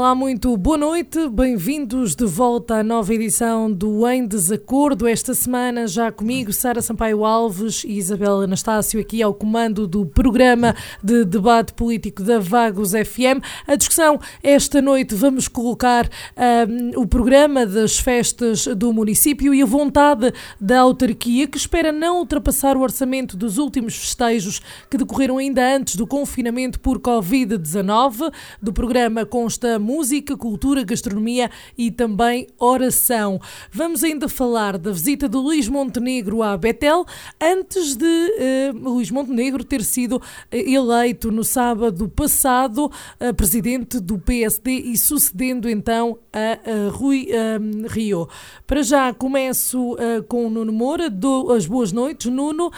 Olá, muito boa noite, bem-vindos de volta à nova edição do Em Desacordo. Esta semana, já comigo, Sara Sampaio Alves e Isabel Anastácio, aqui ao comando do programa de debate político da Vagos FM. A discussão esta noite vamos colocar um, o programa das festas do município e a vontade da autarquia, que espera não ultrapassar o orçamento dos últimos festejos que decorreram ainda antes do confinamento por Covid-19. Do programa consta música, cultura, gastronomia e também oração. Vamos ainda falar da visita de Luís Montenegro a Betel, antes de uh, Luís Montenegro ter sido eh, eleito no sábado passado uh, presidente do PSD e sucedendo então a, a Rui um, Rio. Para já começo uh, com o Nuno Moura, dou as boas noites. Nuno,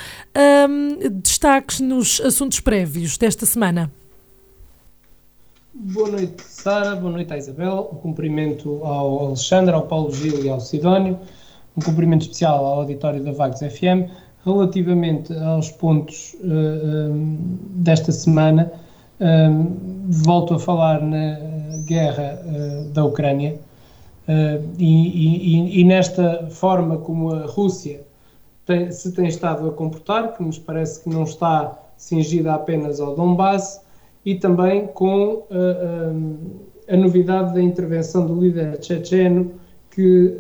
um, destaques nos assuntos prévios desta semana. Boa noite, Sara. Boa noite Isabel. Um cumprimento ao Alexandre, ao Paulo Gil e ao Sidónio. Um cumprimento especial ao auditório da Vagos FM. Relativamente aos pontos uh, um, desta semana, um, volto a falar na guerra uh, da Ucrânia uh, e, e, e, nesta forma como a Rússia tem, se tem estado a comportar, que nos parece que não está cingida apenas ao Donbass, e também com uh, a novidade da intervenção do líder checheno, que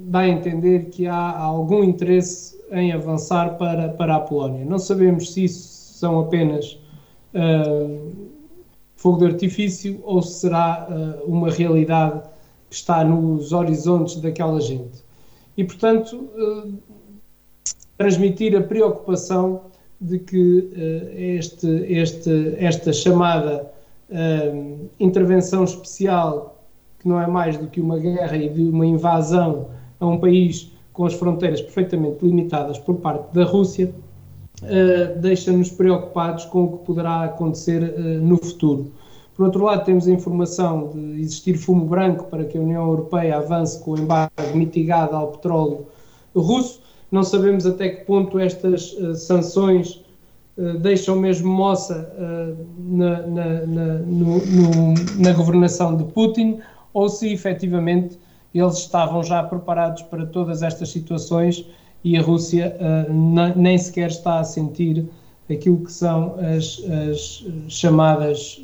dá a entender que há algum interesse em avançar para, para a Polónia. Não sabemos se isso são apenas fogo de artifício ou se será uma realidade que está nos horizontes daquela gente. E, portanto, transmitir a preocupação de que uh, este, este, esta chamada uh, intervenção especial, que não é mais do que uma guerra e de uma invasão a um país com as fronteiras perfeitamente limitadas por parte da Rússia, uh, deixa-nos preocupados com o que poderá acontecer no futuro. Por outro lado, temos a informação de existir fumo branco para que a União Europeia avance com o embargo mitigado ao petróleo russo não sabemos até que ponto estas uh, sanções uh, deixam mesmo moça uh, na, na, na, no, no, na governação de Putin ou se efetivamente eles estavam já preparados para todas estas situações e a Rússia nem sequer está a sentir aquilo que são as, as chamadas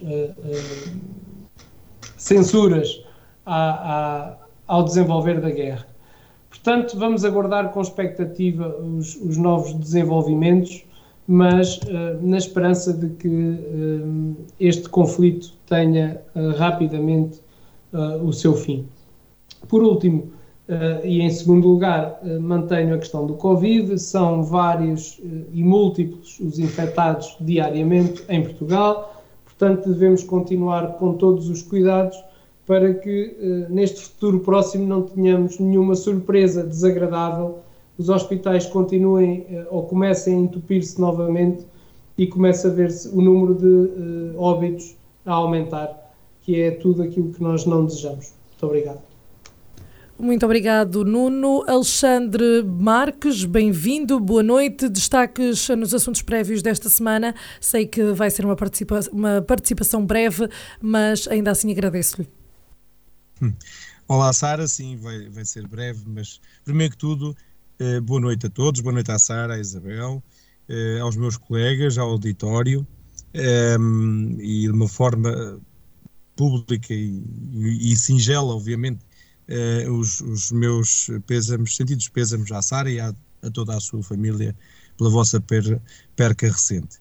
censuras a, a, ao desenvolver da guerra. Portanto, vamos aguardar com expectativa os, os novos desenvolvimentos, mas uh, na esperança de que uh, este conflito tenha uh, rapidamente o seu fim. Por último, e em segundo lugar, mantenho a questão do Covid, são vários e múltiplos os infectados diariamente em Portugal, portanto, devemos continuar com todos os cuidados para que uh, neste futuro próximo não tenhamos nenhuma surpresa desagradável, os hospitais continuem uh, ou comecem a entupir-se novamente e comece a ver-se o número de uh, óbitos a aumentar, que é tudo aquilo que nós não desejamos. Muito obrigado. Muito obrigado, Nuno. Alexandre Marques, bem-vindo, boa noite. Destaques nos assuntos prévios desta semana. Sei que vai ser uma, participa uma participação breve, mas ainda assim agradeço-lhe. Hum. Olá, Sara. Sim, vai, vai ser breve, mas primeiro que tudo, eh, boa noite a todos, boa noite à Sara, à Isabel, eh, aos meus colegas, ao auditório eh, e de uma forma pública e, e, e singela, obviamente, eh, os, os, meus pésamos, sentidos pésamos à Sara e à, a toda a sua família pela vossa per, perca recente.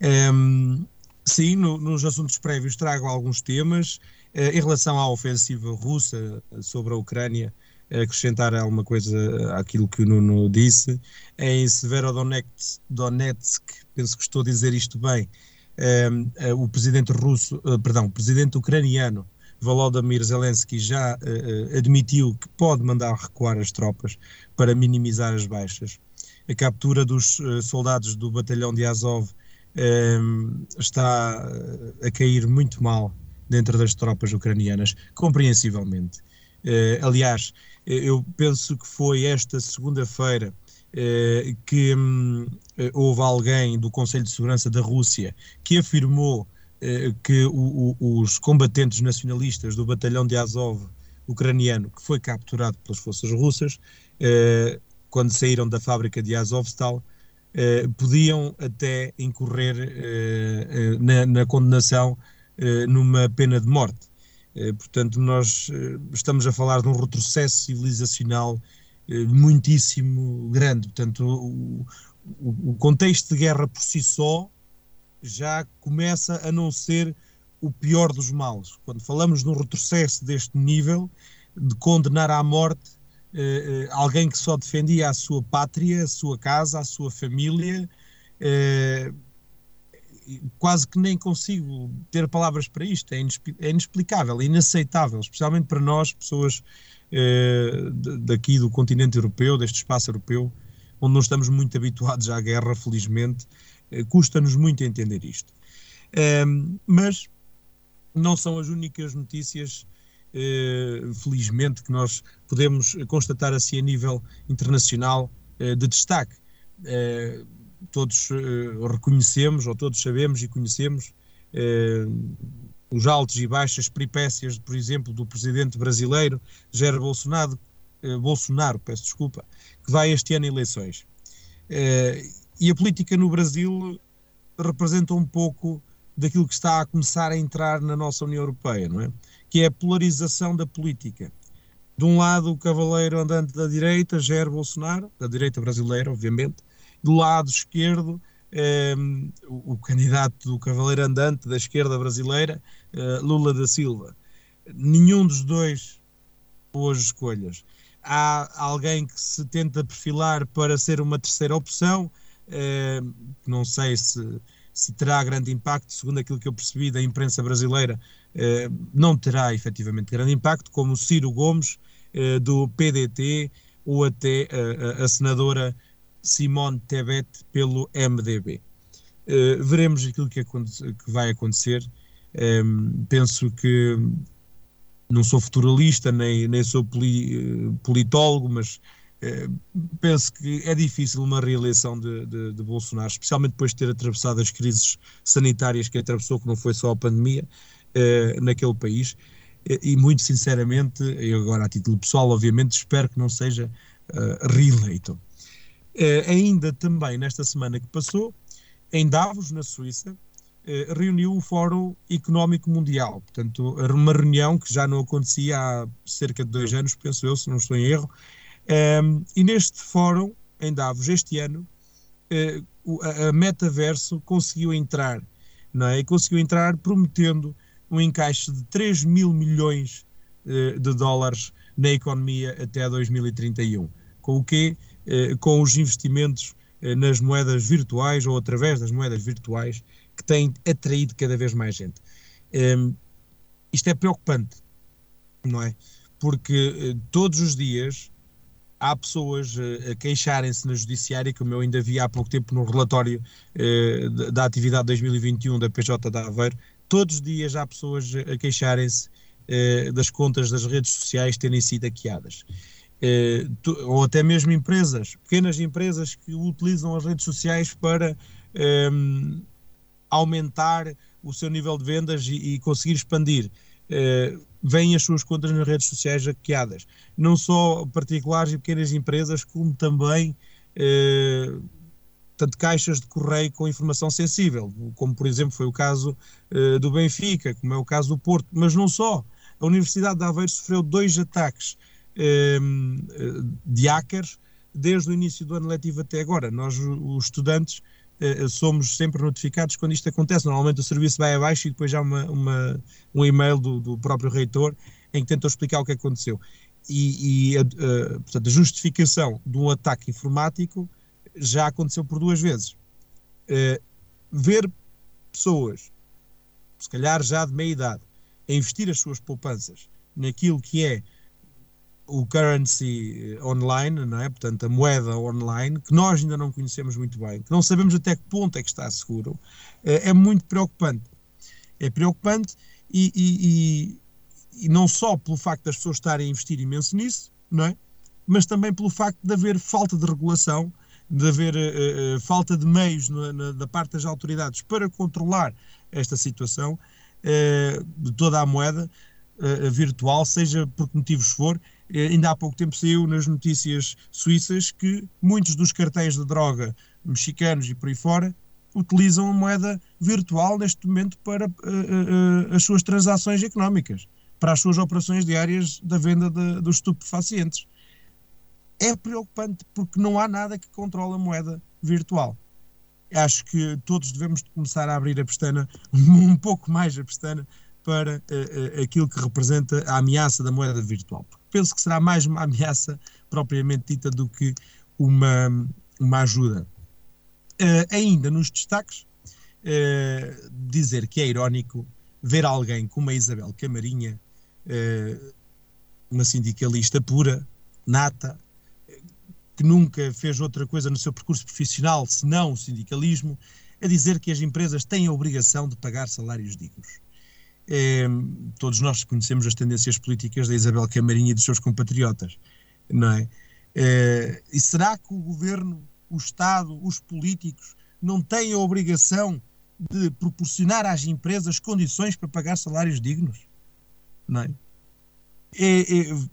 Ehm, sim, no, nos assuntos prévios trago alguns temas. Eh, em relação à ofensiva russa sobre a Ucrânia, acrescentar alguma coisa àquilo que o Nuno disse. Em Severodonetsk, Donetsk, penso que estou a dizer isto bem, o presidente russo, perdão, o presidente ucraniano Volodymyr Zelensky já admitiu que pode mandar recuar as tropas para minimizar as baixas. A captura dos soldados do batalhão de Azov está a cair muito mal dentro das tropas ucranianas, compreensivelmente. aliás, eu penso que foi esta segunda-feira eh, que eh, houve alguém do Conselho de Segurança da Rússia que afirmou eh, que o, o, os combatentes nacionalistas do batalhão de Azov ucraniano, que foi capturado pelas forças russas, quando saíram da fábrica de Azovstal, podiam até incorrer na, na condenação numa pena de morte. Portanto, nós estamos a falar de um retrocesso civilizacional eh, muitíssimo grande. Portanto, o, contexto de guerra por si só já começa a não ser o pior dos males. Quando falamos num retrocesso deste nível, de condenar à morte eh, eh, alguém que só defendia a sua pátria, a sua casa, a sua família, eh, quase que nem consigo ter palavras para isto. É, é inexplicável, é inaceitável, especialmente para nós, pessoas eh, daqui do continente europeu, deste espaço europeu, onde não estamos muito habituados à guerra, felizmente, eh, custa-nos muito entender isto. Ehm, mas não são as únicas notícias, eh, felizmente, que nós podemos constatar assim a nível internacional de destaque. Todos reconhecemos, ou todos sabemos e conhecemos, os altos e baixas peripécias, por exemplo, do presidente brasileiro Jair Bolsonaro, eh, Bolsonaro, peço desculpa, que vai este ano eleições. Eh, e a política no Brasil representa um pouco daquilo que está a começar a entrar na nossa União Europeia, não é? Que é a polarização da política. De um lado, o cavaleiro andante da direita, Jair Bolsonaro, da direita brasileira, obviamente, do lado esquerdo, um, o, candidato do cavaleiro andante da esquerda brasileira, uh, Lula da Silva. Nenhum dos dois boas escolhas. Há alguém que se tenta perfilar para ser uma terceira opção, uh, não sei se, se terá grande impacto, segundo aquilo que eu percebi da imprensa brasileira, uh, não terá efetivamente grande impacto, como o Ciro Gomes, do PDT, ou até a senadora Simone Tebet pelo MDB. Uh, eh, veremos aquilo que, que vai acontecer. Um, ehm, penso que não sou futuralista, nem, nem sou poli, uh, politólogo, mas uh, penso que é difícil uma reeleição de, de, de, Bolsonaro, especialmente depois de ter atravessado as crises sanitárias que atravessou, que não foi só a pandemia, naquele país. E muito sinceramente, eu agora a título pessoal, obviamente, espero que não seja reeleito. Uh, ainda também nesta semana que passou, em Davos, na Suíça, uh, reuniu o Fórum Económico Mundial. Portanto, uma reunião que já não acontecia há cerca de dois anos, penso eu, se não estou em erro. Ehm, e neste fórum, em Davos, este ano, uh, a, Metaverso conseguiu entrar, não é? Conseguiu entrar prometendo um encaixe de 3 mil milhões de dólares na economia até 2031. Com o eh, com os investimentos eh, nas moedas virtuais ou através das moedas virtuais que têm atraído cada vez mais gente. Ehm, isto é preocupante, não é? Porque eh, todos os dias há pessoas a queixarem-se na judiciária, como eu ainda vi há pouco tempo no relatório da atividade 2021 da PJ da Aveiro, todos os dias há pessoas a queixarem-se das contas das redes sociais terem sido hackeadas. Eh, ou até mesmo empresas, pequenas empresas que utilizam as redes sociais para eh, aumentar o seu nível de vendas e, e conseguir expandir. Eh, vêm as suas contas nas redes sociais hackeadas. Não só particulares e pequenas empresas, como também eh, tanto caixas de correio com informação sensível, como por exemplo foi o caso eh, do Benfica, como é o caso do Porto, mas não só. A Universidade de Aveiro sofreu dois ataques Ehm, de hackers desde o início do ano letivo até agora. Nós, os estudantes, eh, somos sempre notificados quando isto acontece. Normalmente o serviço vai abaixo e depois há uma, uma um e-mail do, do, próprio reitor em que tentam explicar o que aconteceu. E, e a, a, portanto, a justificação de um ataque informático já aconteceu por duas vezes. Uh, ver pessoas, se calhar já de meia idade, a investir as suas poupanças naquilo que é o currency online, não é? portanto, a moeda online, que nós ainda não conhecemos muito bem, que não sabemos até que ponto é que está seguro, é, é muito preocupante. É preocupante e, e, e, e, não só pelo facto das pessoas estarem a investir imenso nisso, não é? mas também pelo facto de haver falta de regulação, de haver uh, falta de meios na, na, da parte das autoridades para controlar esta situação uh, de toda a moeda virtual, seja por que motivos for, eh, ainda há pouco tempo saiu nas notícias suíças que muitos dos cartéis de droga mexicanos e por aí fora utilizam a moeda virtual neste momento para uh, uh, as suas transações económicas, para as suas operações diárias da venda de, dos estupefacientes. É preocupante porque não há nada que controle a moeda virtual. Acho que todos devemos começar a abrir a pestana, um pouco mais a pestana, para uh, aquilo que representa a ameaça da moeda virtual penso que será mais uma ameaça propriamente dita do que uma, uma ajuda. Uh, ainda nos destaques, uh, dizer que é irónico ver alguém como a Isabel Camarinha, uh, uma sindicalista pura, nata, que nunca fez outra coisa no seu percurso profissional senão o sindicalismo, a dizer que as empresas têm a obrigação de pagar salários dignos. É, todos nós conhecemos as tendências políticas da Isabel Camarinha e dos seus compatriotas, não é? é? e será que o governo, o Estado, os políticos não têm a obrigação de proporcionar às empresas condições para pagar salários dignos? Não é? é, é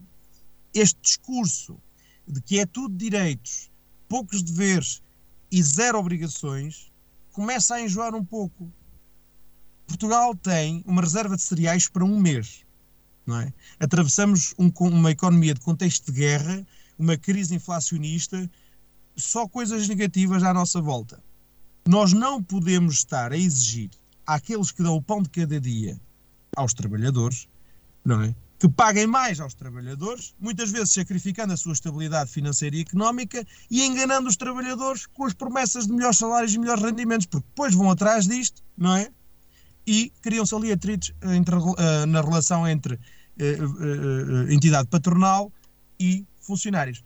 este discurso de que é tudo direitos, poucos deveres e zero obrigações começa a enjoar um pouco Portugal tem uma reserva de cereais para um mês. Não é? Atravessamos um, uma economia de contexto de guerra, uma crise inflacionista, só coisas negativas à nossa volta. Nós não podemos estar a exigir àqueles que dão o pão de cada dia aos trabalhadores, não é? Que paguem mais aos trabalhadores, muitas vezes sacrificando a sua estabilidade financeira e económica e enganando os trabalhadores com as promessas de melhores salários e melhores rendimentos, porque depois vão atrás disto, não é? E criam-se ali atritos eh, entre, uh, na relação entre uh, entidade patronal e funcionários.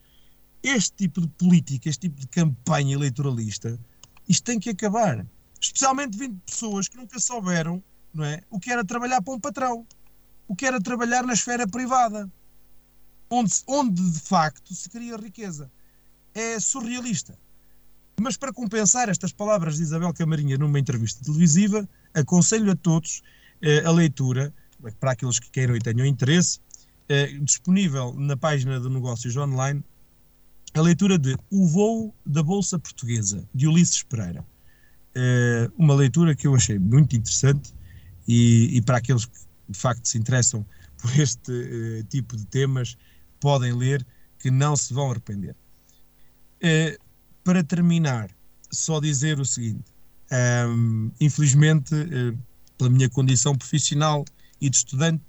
Este tipo de política, este tipo de campanha eleitoralista, isto tem que acabar. Especialmente vindo de pessoas que nunca souberam não é, o que era trabalhar para um patrão, o que era trabalhar na esfera privada, onde, onde de facto se cria riqueza. É surrealista. Mas para compensar estas palavras de Isabel Camarinha numa entrevista televisiva, aconselho a todos eh, a leitura, para aqueles que queiram e tenham interesse, eh, disponível na página de negócios online, a leitura de O Voo da Bolsa Portuguesa, de Ulisses Pereira. Eh, uma leitura que eu achei muito interessante e, e, para aqueles que de facto se interessam por este tipo de temas, podem ler que não se vão arrepender para terminar, só dizer o seguinte: um, infelizmente, uh, pela minha condição profissional e de estudante,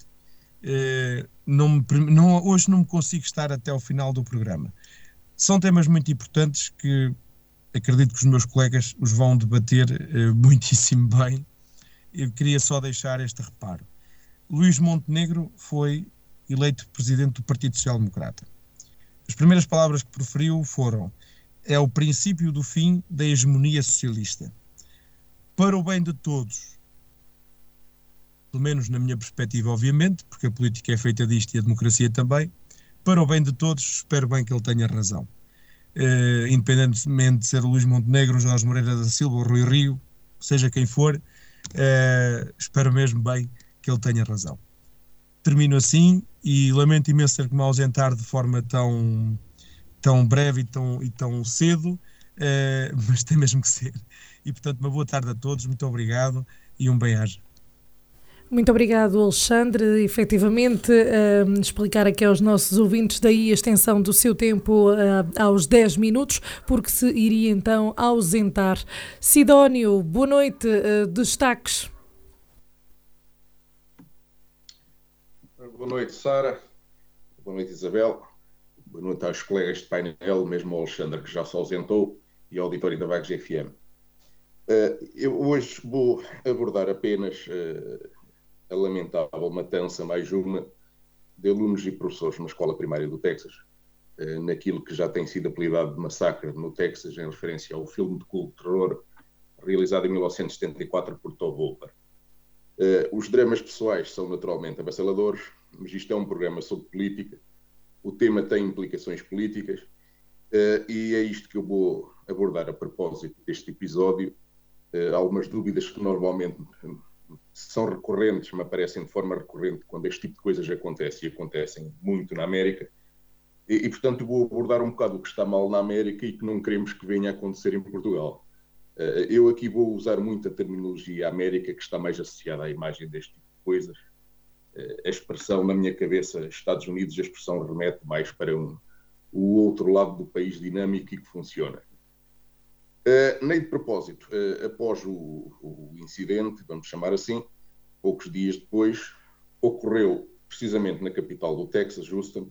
uh, não me, não, hoje não me consigo estar até ao final do programa. São temas muito importantes que acredito que os meus colegas os vão debater uh, muitíssimo bem. Eu queria só deixar este reparo. Luís Montenegro foi eleito presidente do Partido Social Democrata. As primeiras palavras que proferiu foram: é o princípio do fim da hegemonia socialista. Para o bem de todos, pelo menos na minha perspectiva, obviamente, porque a política é feita disto e a democracia também, para o bem de todos, espero bem que ele tenha razão. Uh, independentemente de ser Luís Montenegro, Jorge Moreira da Silva, Rui Rio, seja quem for, uh, espero mesmo bem que ele tenha razão. Termino assim e lamento imenso ter que me ausentar de forma tão tão breve e tão, e tão cedo, uh, mas tem mesmo que ser. E portanto, uma boa tarde a todos, muito obrigado e um bem-aja. Muito obrigado, Alexandre. Efetivamente, uh, explicar aqui aos nossos ouvintes daí a extensão do seu tempo uh, aos 10 minutos, porque se iria então ausentar. Sidónio, boa noite. Uh, destaques. Boa noite, Sara. Boa noite, Isabel. Boa noite aos colegas de painel, mesmo ao Alexandre, que já se ausentou, e ao auditório da Vagos FM. Uh, eu hoje vou abordar apenas uh, a lamentável matança, mais uma, de alunos e professores numa escola primária do Texas, uh, naquilo que já tem sido apelidado de massacre no Texas, em referência ao filme de culto terror realizado em 1974 por Tove Wolper. os dramas pessoais são naturalmente avassaladores, mas isto é um programa sobre política, o tema tem implicações políticas, e é isto que eu vou abordar a propósito deste episódio, uh, algumas dúvidas que normalmente são recorrentes, me aparecem de forma recorrente quando este tipo de coisas acontece e acontecem muito na América. E, e, portanto, vou abordar um bocado o que está mal na América e que não queremos que venha a acontecer em Portugal. Uh, eu aqui vou usar muito a terminologia América, que está mais associada à imagem deste tipo de coisas. Uh, a expressão, na minha cabeça, Estados Unidos, a expressão remete mais para um, o outro lado do país dinâmico e que funciona. Uh, nem de propósito, uh, após o, o, incidente, vamos chamar assim, poucos dias depois, ocorreu precisamente na capital do Texas, Houston,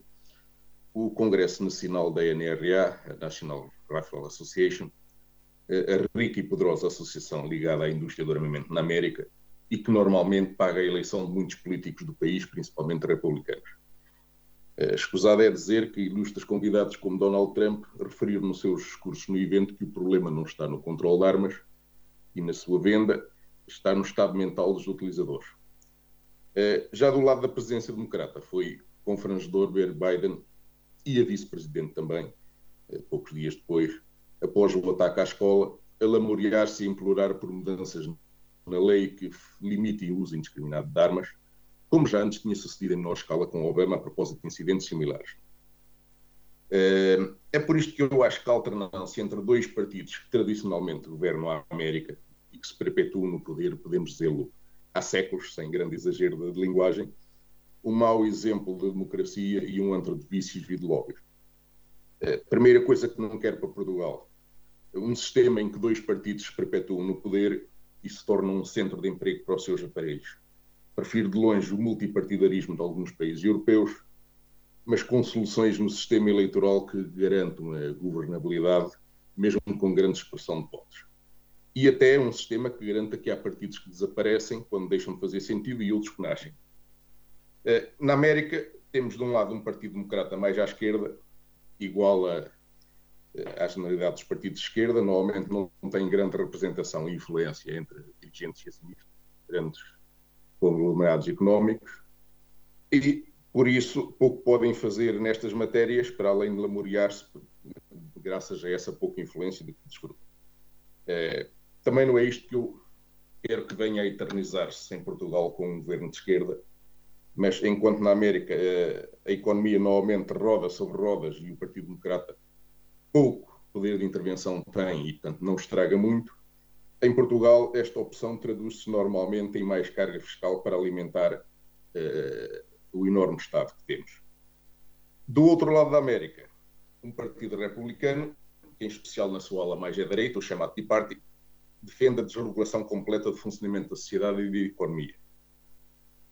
o Congresso Nacional da NRA, a National Rifle Association, uh, a rica e poderosa associação ligada à indústria do armamento na América e que normalmente paga a eleição de muitos políticos do país, principalmente republicanos. Eh, escusado é dizer que ilustres convidados como Donald Trump referiram nos seus discursos no evento que o problema não está no controle de armas e na sua venda, está no estado mental dos utilizadores. Eh, já do lado da presidência democrata, foi confrangedor ver Biden e a vice-presidente também, eh, poucos dias depois, após o ataque à escola, a lamuriar-se e implorar por mudanças na lei que limitem o uso indiscriminado de armas como já antes tinha sucedido em menor escala com Obama a propósito de incidentes similares. Eh, é por isto que eu acho que a alternância entre dois partidos que tradicionalmente governam a América e que se perpetuam no poder, podemos dizê-lo, há séculos, sem grande exagero de linguagem, um mau exemplo de democracia e um antro de vícios e de lobbies. Primeira coisa que não quero para Portugal, um sistema em que dois partidos se perpetuam no poder e se tornam um centro de emprego para os seus aparelhos prefiro de longe o multipartidarismo de alguns países europeus, mas com soluções no sistema eleitoral que garantam a governabilidade, mesmo com grande expressão de votos. E até um sistema que garanta que há partidos que desaparecem quando deixam de fazer sentido e outros que nascem. Eh, na América, temos de um lado um Partido Democrata mais à esquerda, igual a, à generalidade dos partidos de esquerda, normalmente não tem grande representação e influência entre dirigentes e acionistas, grandes conglomerados económicos e, por isso, pouco podem fazer nestas matérias, para além de lamuriar-se, graças a essa pouca influência que desfrutam. É, também não é isto que eu quero que venha a eternizar-se em Portugal com um governo de esquerda, mas enquanto na América a, a economia normalmente roda sobre rodas e o Partido Democrata pouco poder de intervenção tem e, portanto, não estraga muito, em Portugal, esta opção traduz-se normalmente em mais carga fiscal para alimentar uh, o enorme Estado que temos. Do outro lado da América, um partido republicano, que em especial na sua ala mais à direita, o chamado Tea Party, defende a desregulação completa do funcionamento da sociedade e da economia.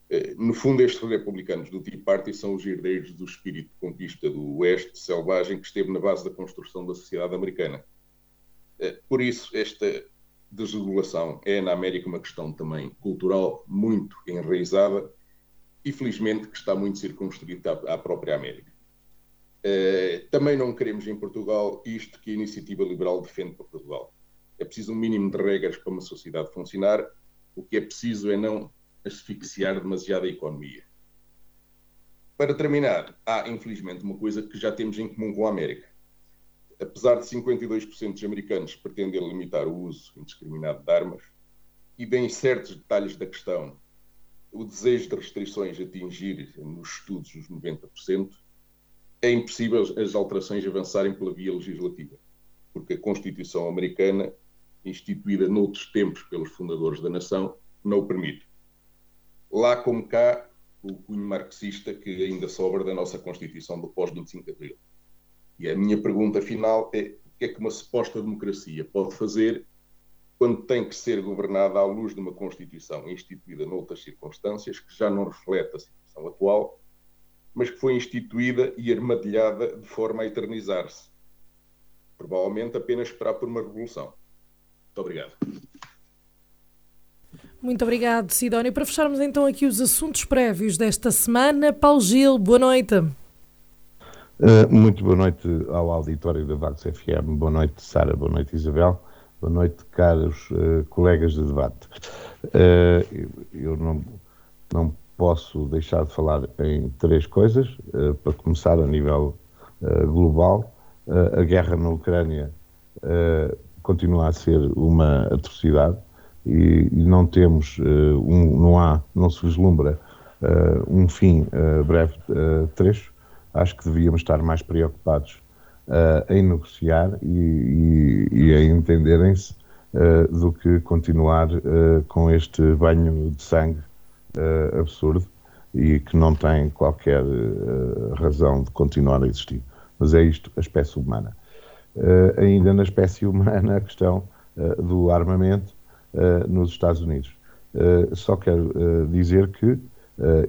Uh, no fundo, estes republicanos do Tea Party são os herdeiros do espírito de conquista do Oeste selvagem que esteve na base da construção da sociedade americana. Uh, por isso, esta desregulação é na América uma questão também cultural muito enraizada e felizmente que está muito circunscrita à, própria América. Uh, também não queremos em Portugal isto que a iniciativa liberal defende para Portugal. É preciso um mínimo de regras para uma sociedade funcionar. O que é preciso é não asfixiar demasiado a economia. Para terminar, há infelizmente uma coisa que já temos em comum com a América apesar de 52% dos americanos pretenderem limitar o uso indiscriminado de armas, e bem certos detalhes da questão, o desejo de restrições atingir nos estudos os 90%, é impossível as alterações avançarem pela via legislativa, porque a Constituição americana, instituída noutros tempos pelos fundadores da nação, não o permite. Lá como cá, o cunho marxista que ainda sobra da nossa Constituição do pós-25 de Abril. E a minha pergunta final é: o que é que uma suposta democracia pode fazer quando tem que ser governada à luz de uma Constituição instituída noutras circunstâncias, que já não reflete a situação atual, mas que foi instituída e armadilhada de forma a eternizar-se? Provavelmente apenas esperar por uma revolução. Muito obrigado. Muito obrigado, Sidónio. Para fecharmos então aqui os assuntos prévios desta semana, Paulo Gil, boa noite. Uh, muito boa noite ao auditório da Vagos FM, boa noite Sara, boa noite Isabel, boa noite caros uh, colegas de debate. Uh, eu não, não posso deixar de falar em três coisas, para começar a nível global, a guerra na Ucrânia continua a ser uma atrocidade, e, e não temos, uh, um, não há, não se vislumbra uh, um fim uh, breve trecho, acho que devíamos estar mais preocupados em negociar e, e, e em entenderem-se do que continuar com este banho de sangue absurdo e que não tem qualquer razão de continuar a existir. Mas é isto, a espécie humana. ainda na espécie humana, a questão do armamento, uh, nos Estados Unidos. Uh, só quero uh, dizer que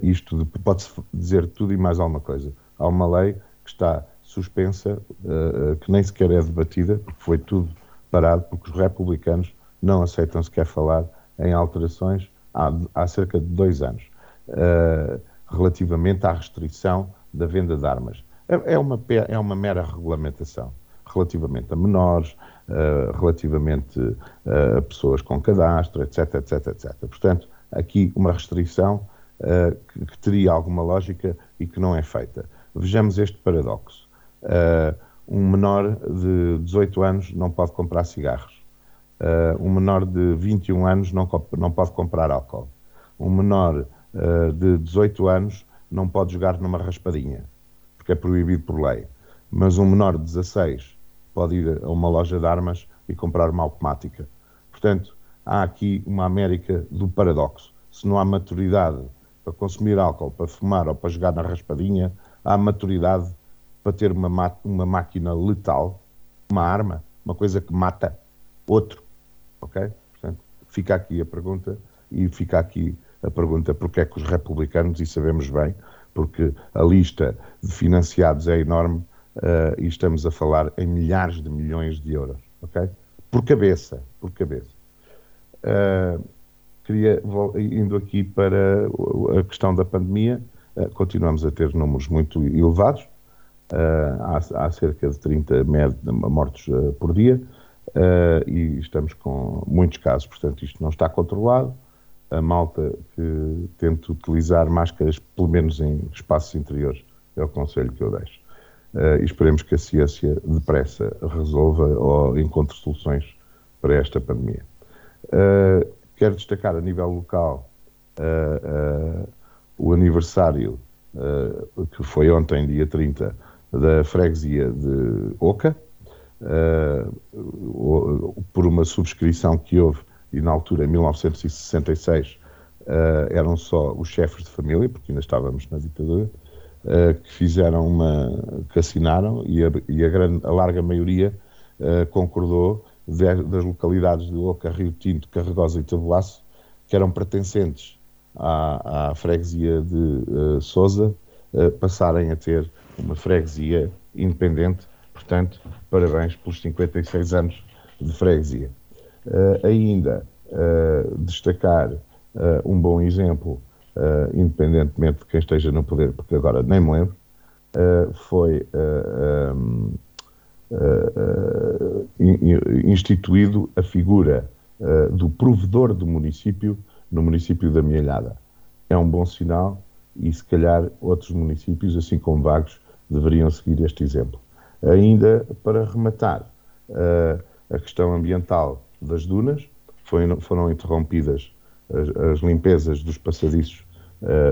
isto pode-se dizer tudo e mais alguma coisa. Há uma lei que está suspensa, que nem sequer é debatida, porque foi tudo parado, porque os republicanos não aceitam sequer falar em alterações há, há cerca de dois anos, relativamente à restrição da venda de armas. É, é uma, é uma mera regulamentação relativamente a menores, uh, relativamente uh, a pessoas com cadastro, etc, etc, etc. Portanto, aqui uma restrição uh, que, que, teria alguma lógica e que não é feita. Vejamos este paradoxo. um menor de 18 anos não pode comprar cigarros. um menor de 21 anos não, não pode comprar álcool. Um menor de 18 anos não pode jogar numa raspadinha, porque é proibido por lei. Mas um menor de 16 pode ir a uma loja de armas e comprar uma automática. Portanto, há aqui uma América do paradoxo. Se não há maturidade para consumir álcool, para fumar ou para jogar na raspadinha, há maturidade para ter uma, uma máquina letal, uma arma, uma coisa que mata outro. Ok? Portanto, fica aqui a pergunta e fica aqui a pergunta porque é que os republicanos, e sabemos bem, porque a lista de financiados é enorme, e estamos a falar em milhares de milhões de euros, ok? Por cabeça, por cabeça. Uh, queria, indo aqui para a questão da pandemia, uh, continuamos a ter números muito elevados, há, há, cerca de 30 mortos por dia, e estamos com muitos casos, portanto isto não está controlado, a malta que tenta utilizar máscaras, pelo menos em espaços interiores, é o conselho que eu deixo. Uh, e esperemos que a ciência depressa resolva ou encontre soluções para esta pandemia. Uh, quero destacar a nível local uh, o aniversário, que foi ontem, dia 30, da freguesia de Oca, por uma subscrição que houve, e na altura, em 1966, eram só os chefes de família, porque ainda estávamos na ditadura, que fizeram uma, que assinaram e a, e a, grande, a larga maioria uh, concordou das localidades de Oca, Rio Tinto, Carregosa e Tabuaço, que eram pertencentes à, à freguesia de uh, Sousa, passarem a ter uma freguesia independente. Portanto, parabéns pelos 56 anos de freguesia. ainda destacar um bom exemplo uh, independentemente de quem esteja no poder, porque agora nem me lembro, uh, foi um, uh, instituído a figura do provedor do município no município da Mielhada. É um bom sinal e, se calhar, outros municípios, assim como Vagos, deveriam seguir este exemplo. Ainda para rematar, a questão ambiental das dunas, foi, foram interrompidas as, as, limpezas dos passadiços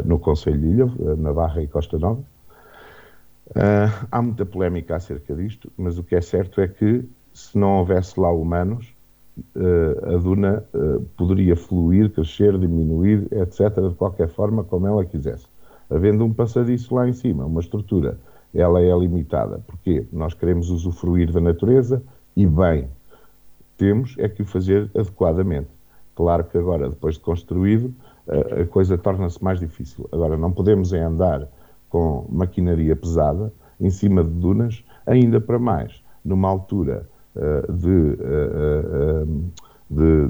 no Conselho de Ilha, uh, na Barra e Costa Nova. Uh, há muita polémica acerca disto, mas o que é certo é que se não houvesse lá humanos, a duna poderia fluir, crescer, diminuir, etc., de qualquer forma, como ela quisesse. Havendo um passadiço lá em cima, uma estrutura, ela é limitada. Porque nós queremos usufruir da natureza e bem, temos é que o fazer adequadamente. Claro que agora, depois de construído, a coisa torna-se mais difícil. Agora, não podemos é andar com maquinaria pesada em cima de dunas, ainda para mais, numa altura uh, de, uh, uh, de,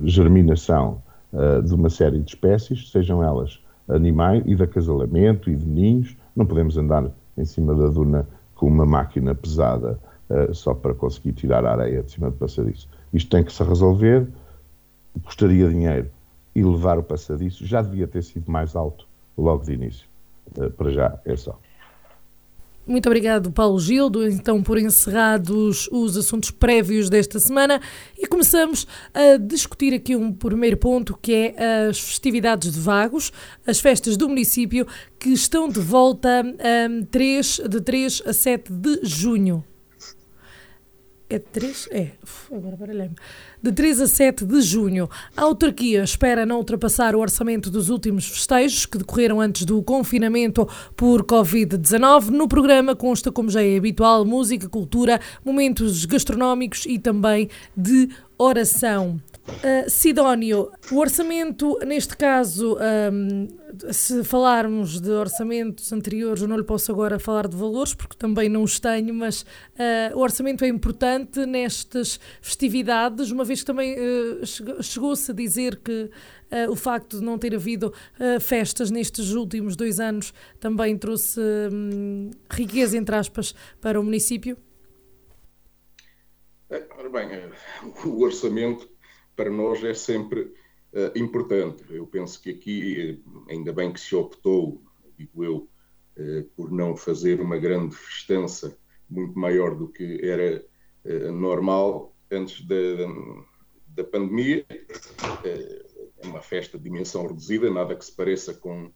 de, germinação uh, de uma série de espécies, sejam elas animais e de acasalamento e de ninhos. Não podemos andar em cima da duna com uma máquina pesada só para conseguir tirar a areia de cima do passadiço. Isto tem que se resolver, custaria dinheiro e levar o passadiço já devia ter sido mais alto logo de início. Uh, para já é só. Muito obrigado, Paulo Gildo, então por encerrados os assuntos prévios desta semana e começamos a discutir aqui um primeiro ponto que é as festividades de Vagos, as festas do município que estão de volta um, 3, de 3 a 7 de junho. É 3? É, agora. De 3 a 7 de junho, a autarquia espera não ultrapassar o orçamento dos últimos festejos que decorreram antes do confinamento por Covid-19. No programa consta, como já é habitual, música, cultura, momentos gastronómicos e também de oração. Uh, Sidónio, o orçamento, neste caso, um, se falarmos de orçamentos anteriores, eu não lhe posso agora falar de valores, porque também não os tenho, mas uh, o orçamento é importante nestas festividades, uma vez que também uh, chegou-se a dizer que o facto de não ter havido festas nestes últimos dois anos também trouxe um, riqueza, entre aspas, para o município? Ora bem, o orçamento para nós é sempre uh, importante. Eu penso que aqui, ainda bem que se optou, digo eu, uh, por não fazer uma grande festança muito maior do que era uh, normal antes da, da pandemia. É uma festa de dimensão reduzida, nada que se pareça com,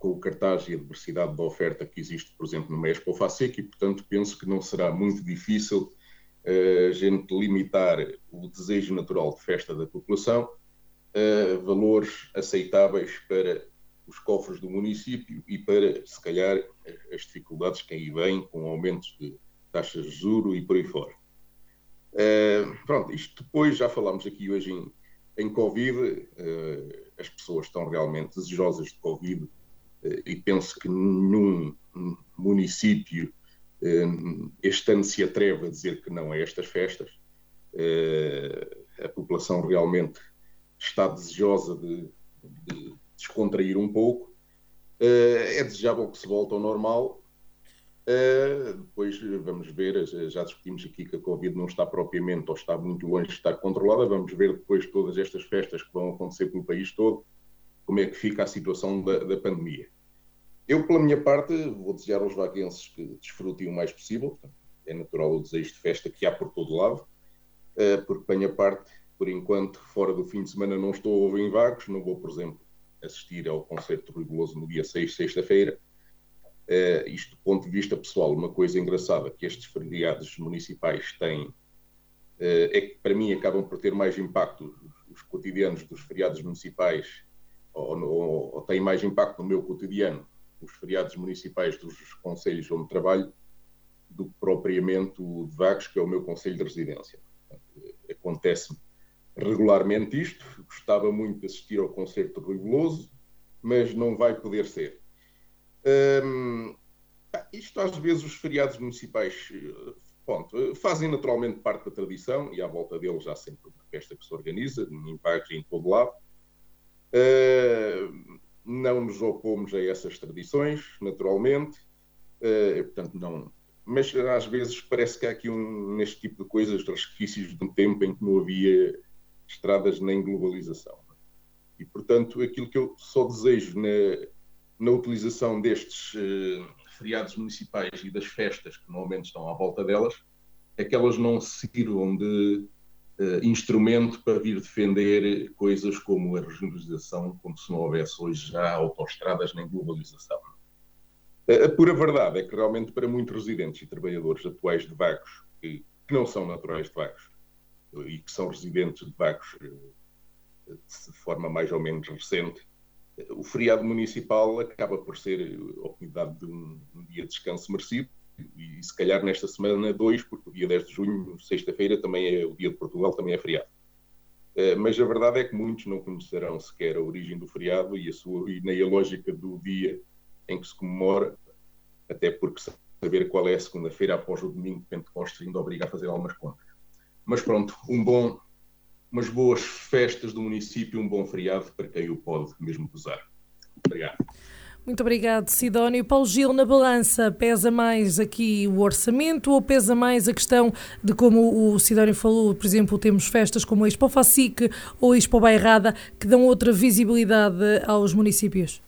com o cartaz e a diversidade da oferta que existe, por exemplo, no Expo Faceca, e, portanto, penso que não será muito difícil a gente limitar o desejo natural de festa da população a valores aceitáveis para os cofres do município e para, se calhar, as dificuldades que aí vêm com aumentos de taxas de juro e por aí fora. Uh, pronto, isto depois já falámos aqui hoje em, em Covid, uh, as pessoas estão realmente desejosas de Covid uh, e penso que nenhum município este ano se atreve a dizer que não a estas festas. Eh, a população realmente está desejosa de, de descontrair um pouco. Eh, é desejável que se volte ao normal. Eh, depois vamos ver, já discutimos aqui que a Covid não está propriamente ou está muito longe de estar controlada. Vamos ver depois todas estas festas que vão acontecer pelo país todo, como é que fica a situação da, da pandemia. Eu, pela minha parte, vou desejar aos vaguenses que desfrutem o mais possível. É natural o desejo de festa que há por todo lado, eh, porque, pela minha parte, por enquanto, fora do fim de semana, não estou em Vagos. Não vou, por exemplo, assistir ao concerto rigoroso no dia 6, sexta-feira. Uh, isto do ponto de vista pessoal, uma coisa engraçada que estes feriados municipais têm uh, é que para mim acabam por ter mais impacto os cotidianos dos feriados municipais ou, ou, ou têm mais impacto no meu cotidiano os feriados municipais dos conselhos onde trabalho do que propriamente o de Vagos, que é o meu conselho de residência. Acontece-me regularmente isto, gostava muito de assistir ao concerto rigoroso, mas não vai poder ser. Hum, isto às vezes os feriados municipais pronto, fazem naturalmente parte da tradição e à volta deles há sempre uma festa que se organiza, em Vagos e em todo lado. Uh, não nos opomos a essas tradições, naturalmente, uh, portanto, não. Mas às vezes parece que há aqui um, neste tipo de coisas resquícios de um tempo em que não havia estradas nem globalização. E, portanto, aquilo que eu só desejo na, na utilização destes uh, feriados municipais e das festas que normalmente estão à volta delas é que elas não sirvam de instrumento para vir defender coisas como a regionalização, como se não houvesse hoje já autoestradas nem globalização. A pura verdade é que realmente para muitos residentes e trabalhadores atuais de Vagos, que, que não são naturais de Vagos e que são residentes de Vagos eh, de forma mais ou menos recente, o feriado municipal acaba por ser a oportunidade de um, um dia de descanso merecido e se calhar nesta semana dois, porque o dia 10 de junho, sexta-feira, também é o dia de Portugal, também é feriado. Uh, mas a verdade é que muitos não conhecerão sequer a origem do feriado e, a sua, e nem a lógica do dia em que se comemora, até porque saber qual é a segunda-feira após o domingo de Pentecostes ainda obriga a fazer algumas contas. Mas pronto, um bom umas boas festas do município, um bom feriado para quem o pode mesmo gozar. Obrigado. Muito obrigado, Sidónio. Paulo Gil, na balança, pesa mais aqui o orçamento ou pesa mais a questão de como o Sidónio falou, por exemplo, temos festas como a Expo Facic ou a Expo Bairrada que dão outra visibilidade aos municípios?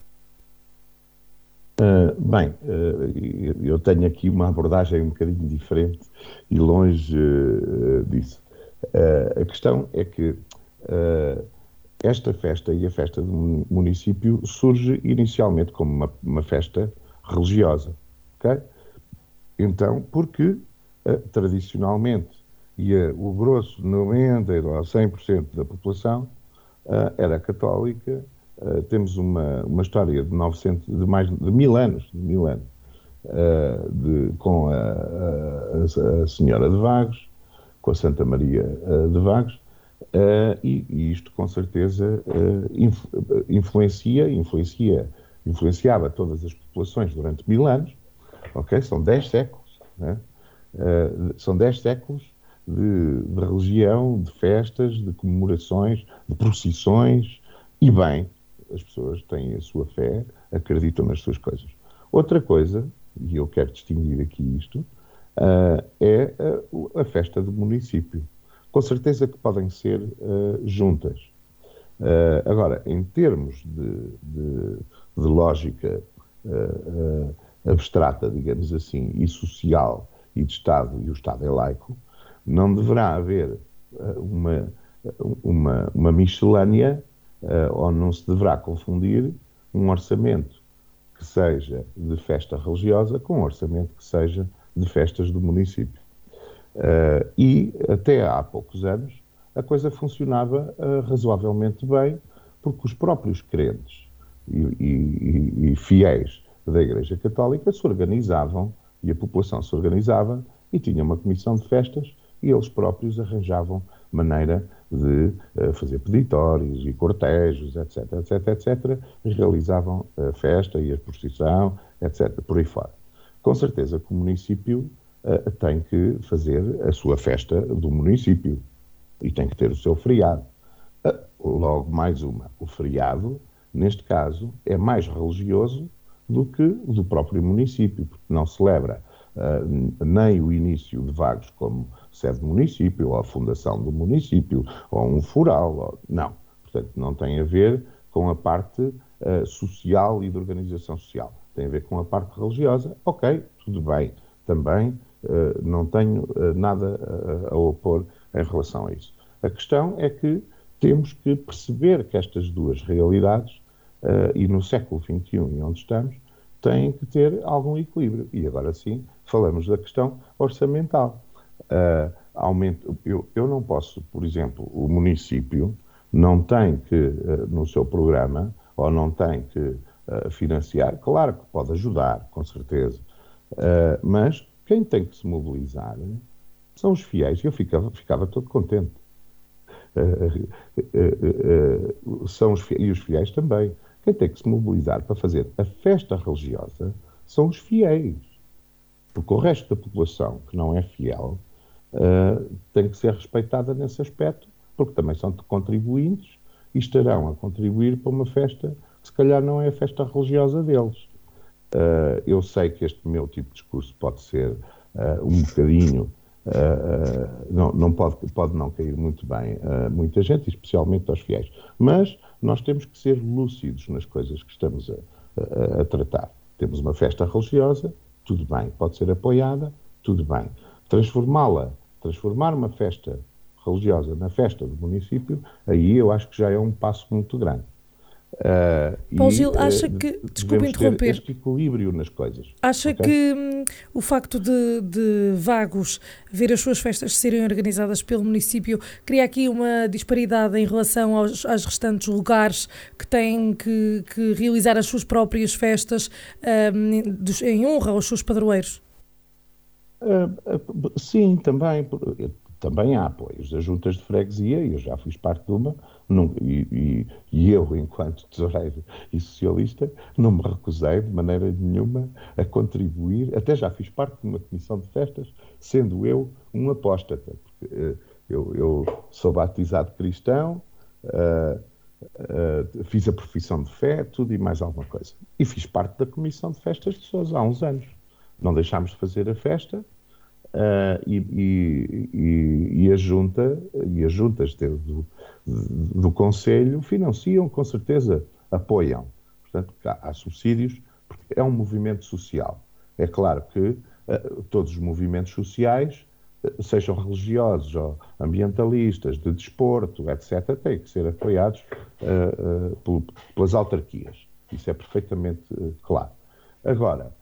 Uh, bem, uh, eu tenho aqui uma abordagem um bocadinho diferente e longe uh, disso. a questão é que esta festa e a festa do município surge inicialmente como uma, uma festa religiosa, ok? Então, porque tradicionalmente e o grosso, 90% ou 100% da população era católica uh, temos uma, uma história de 900, de mais de mil anos, de mil anos, uh, de, com a, a, a, Senhora de Vagos, com a Santa Maria uh, de Vagos, e, e, isto com certeza influencia, influencia, influenciava todas as populações durante mil anos, ok? São dez séculos, né? são dez séculos de, de, religião, de festas, de comemorações, de procissões, e bem, as pessoas têm a sua fé, acreditam nas suas coisas. Outra coisa, e eu quero distinguir aqui isto, uh, é a, a, festa do município. Com certeza que podem ser uh, juntas. Uh, agora, em termos de, de, de lógica abstrata, digamos assim, e social e de Estado, e o Estado é laico, não deverá haver uma, uma, uma miscelânea uh, ou não se deverá confundir um orçamento que seja de festa religiosa com um orçamento que seja de festas do município. Uh, e até há poucos anos a coisa funcionava uh, razoavelmente bem, porque os próprios crentes e, e, e, fiéis da Igreja Católica se organizavam e a população se organizava e tinha uma comissão de festas e eles próprios arranjavam maneira de uh, fazer peditórios e cortejos, etc, etc, etc, realizavam a festa e a procissão, etc, por aí fora. Com certeza que o município uh, tem que fazer a sua festa do município e tem que ter o seu feriado. Uh, logo mais uma, o feriado, neste caso, é mais religioso do que do próprio município, porque não celebra nem o início de Vagos como sede do município, ou a fundação do município, ou um fural. Ou... Não. Portanto, não tem a ver com a parte uh, social e de organização social. Tem a ver com a parte religiosa. Ok, tudo bem. Também uh, não tenho uh, nada a opor em relação a isso. A questão é que temos que perceber que estas duas realidades, e no século XXI, onde estamos, têm que ter algum equilíbrio. E agora sim, falamos da questão orçamental aumento. Eu, eu não posso, por exemplo, o município não tem que, no seu programa, ou não tem que financiar, claro que pode ajudar, com certeza, mas quem tem que se mobilizar são os fiéis. Eu ficava, ficava todo contente. são os fiéis, e os fiéis também. Quem tem que se mobilizar para fazer a festa religiosa são os fiéis. Porque o resto da população que não é fiel uh, tem que ser respeitada nesse aspecto, porque também são contribuintes e estarão a contribuir para uma festa que se calhar não é a festa religiosa deles. Uh, eu sei que este meu tipo de discurso pode ser uh, um bocadinho, não, não pode, pode não cair muito bem a muita gente, especialmente aos fiéis, mas nós temos que ser lúcidos nas coisas que estamos a, a, a tratar. Temos uma festa religiosa, tudo bem, pode ser apoiada, tudo bem. Transformá-la transformar uma festa religiosa na festa do município, aí eu acho que já é um passo muito grande. Uh, Paulo e, Gil, uh, acha que, desculpe interromper, este equilíbrio nas coisas. Acha okay? que hum, o facto de, de, Vagos ver as suas festas serem organizadas pelo município cria aqui uma disparidade em relação aos, aos restantes lugares que têm que, que, realizar as suas próprias festas um, dos, em honra aos seus padroeiros? Uh, sim, também. Também há apoios das juntas de freguesia, eu já fiz parte de uma, não, e, e, eu, enquanto tesoureiro e socialista, não me recusei de maneira nenhuma a contribuir, até já fiz parte de uma comissão de festas, sendo eu um apóstata, porque uh, Eu, eu sou batizado cristão, uh, uh, fiz a profissão de fé, tudo e mais alguma coisa. E fiz parte da comissão de festas de Sousa há uns anos. Não deixámos de fazer a festa uh, e, e, e, a junta e as juntas do, do, Conselho financiam, com certeza, apoiam. Portanto, há, há subsídios, porque é um movimento social. É claro que uh, todos os movimentos sociais sejam religiosos ou ambientalistas, de desporto, etc., têm que ser apoiados pelas autarquias. Isso é perfeitamente claro. Agora,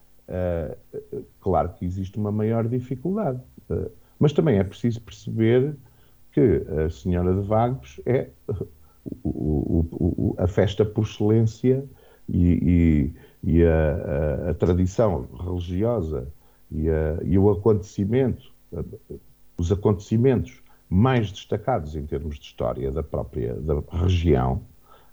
claro que existe uma maior dificuldade, mas também é preciso perceber que a Senhora de Vagos é o, o, o, a festa por excelência e, e, e a, a, a, tradição religiosa e, e o acontecimento os acontecimentos mais destacados em termos de história da própria da região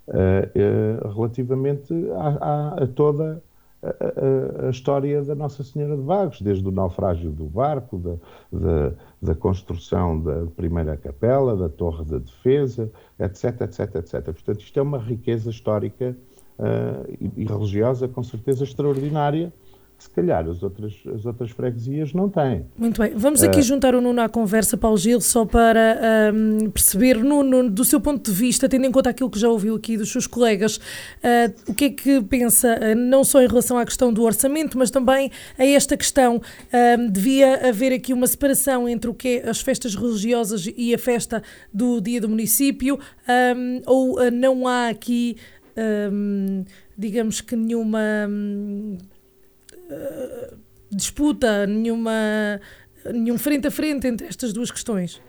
uh, uh, relativamente a, a, a toda a, a, história da Nossa Senhora de Vagos, desde o naufrágio do barco, da, da, da, construção da primeira capela, da torre da defesa, etc, etc, etc. Portanto, isto é uma riqueza histórica uh, e, e religiosa com certeza extraordinária, que se calhar as outras, as outras freguesias não têm. Muito bem. Vamos aqui uh, juntar o Nuno à conversa, Paulo Gil, só para um, perceber, Nuno, do seu ponto de vista, tendo em conta aquilo que já ouviu aqui dos seus colegas, uh, o que é que pensa, uh, não só em relação à questão do orçamento, mas também a esta questão, devia haver aqui uma separação entre o que é as festas religiosas e a festa do dia do município, um, ou não há aqui, um, digamos que nenhuma disputa, nenhuma, nenhum frente a frente entre estas duas questões?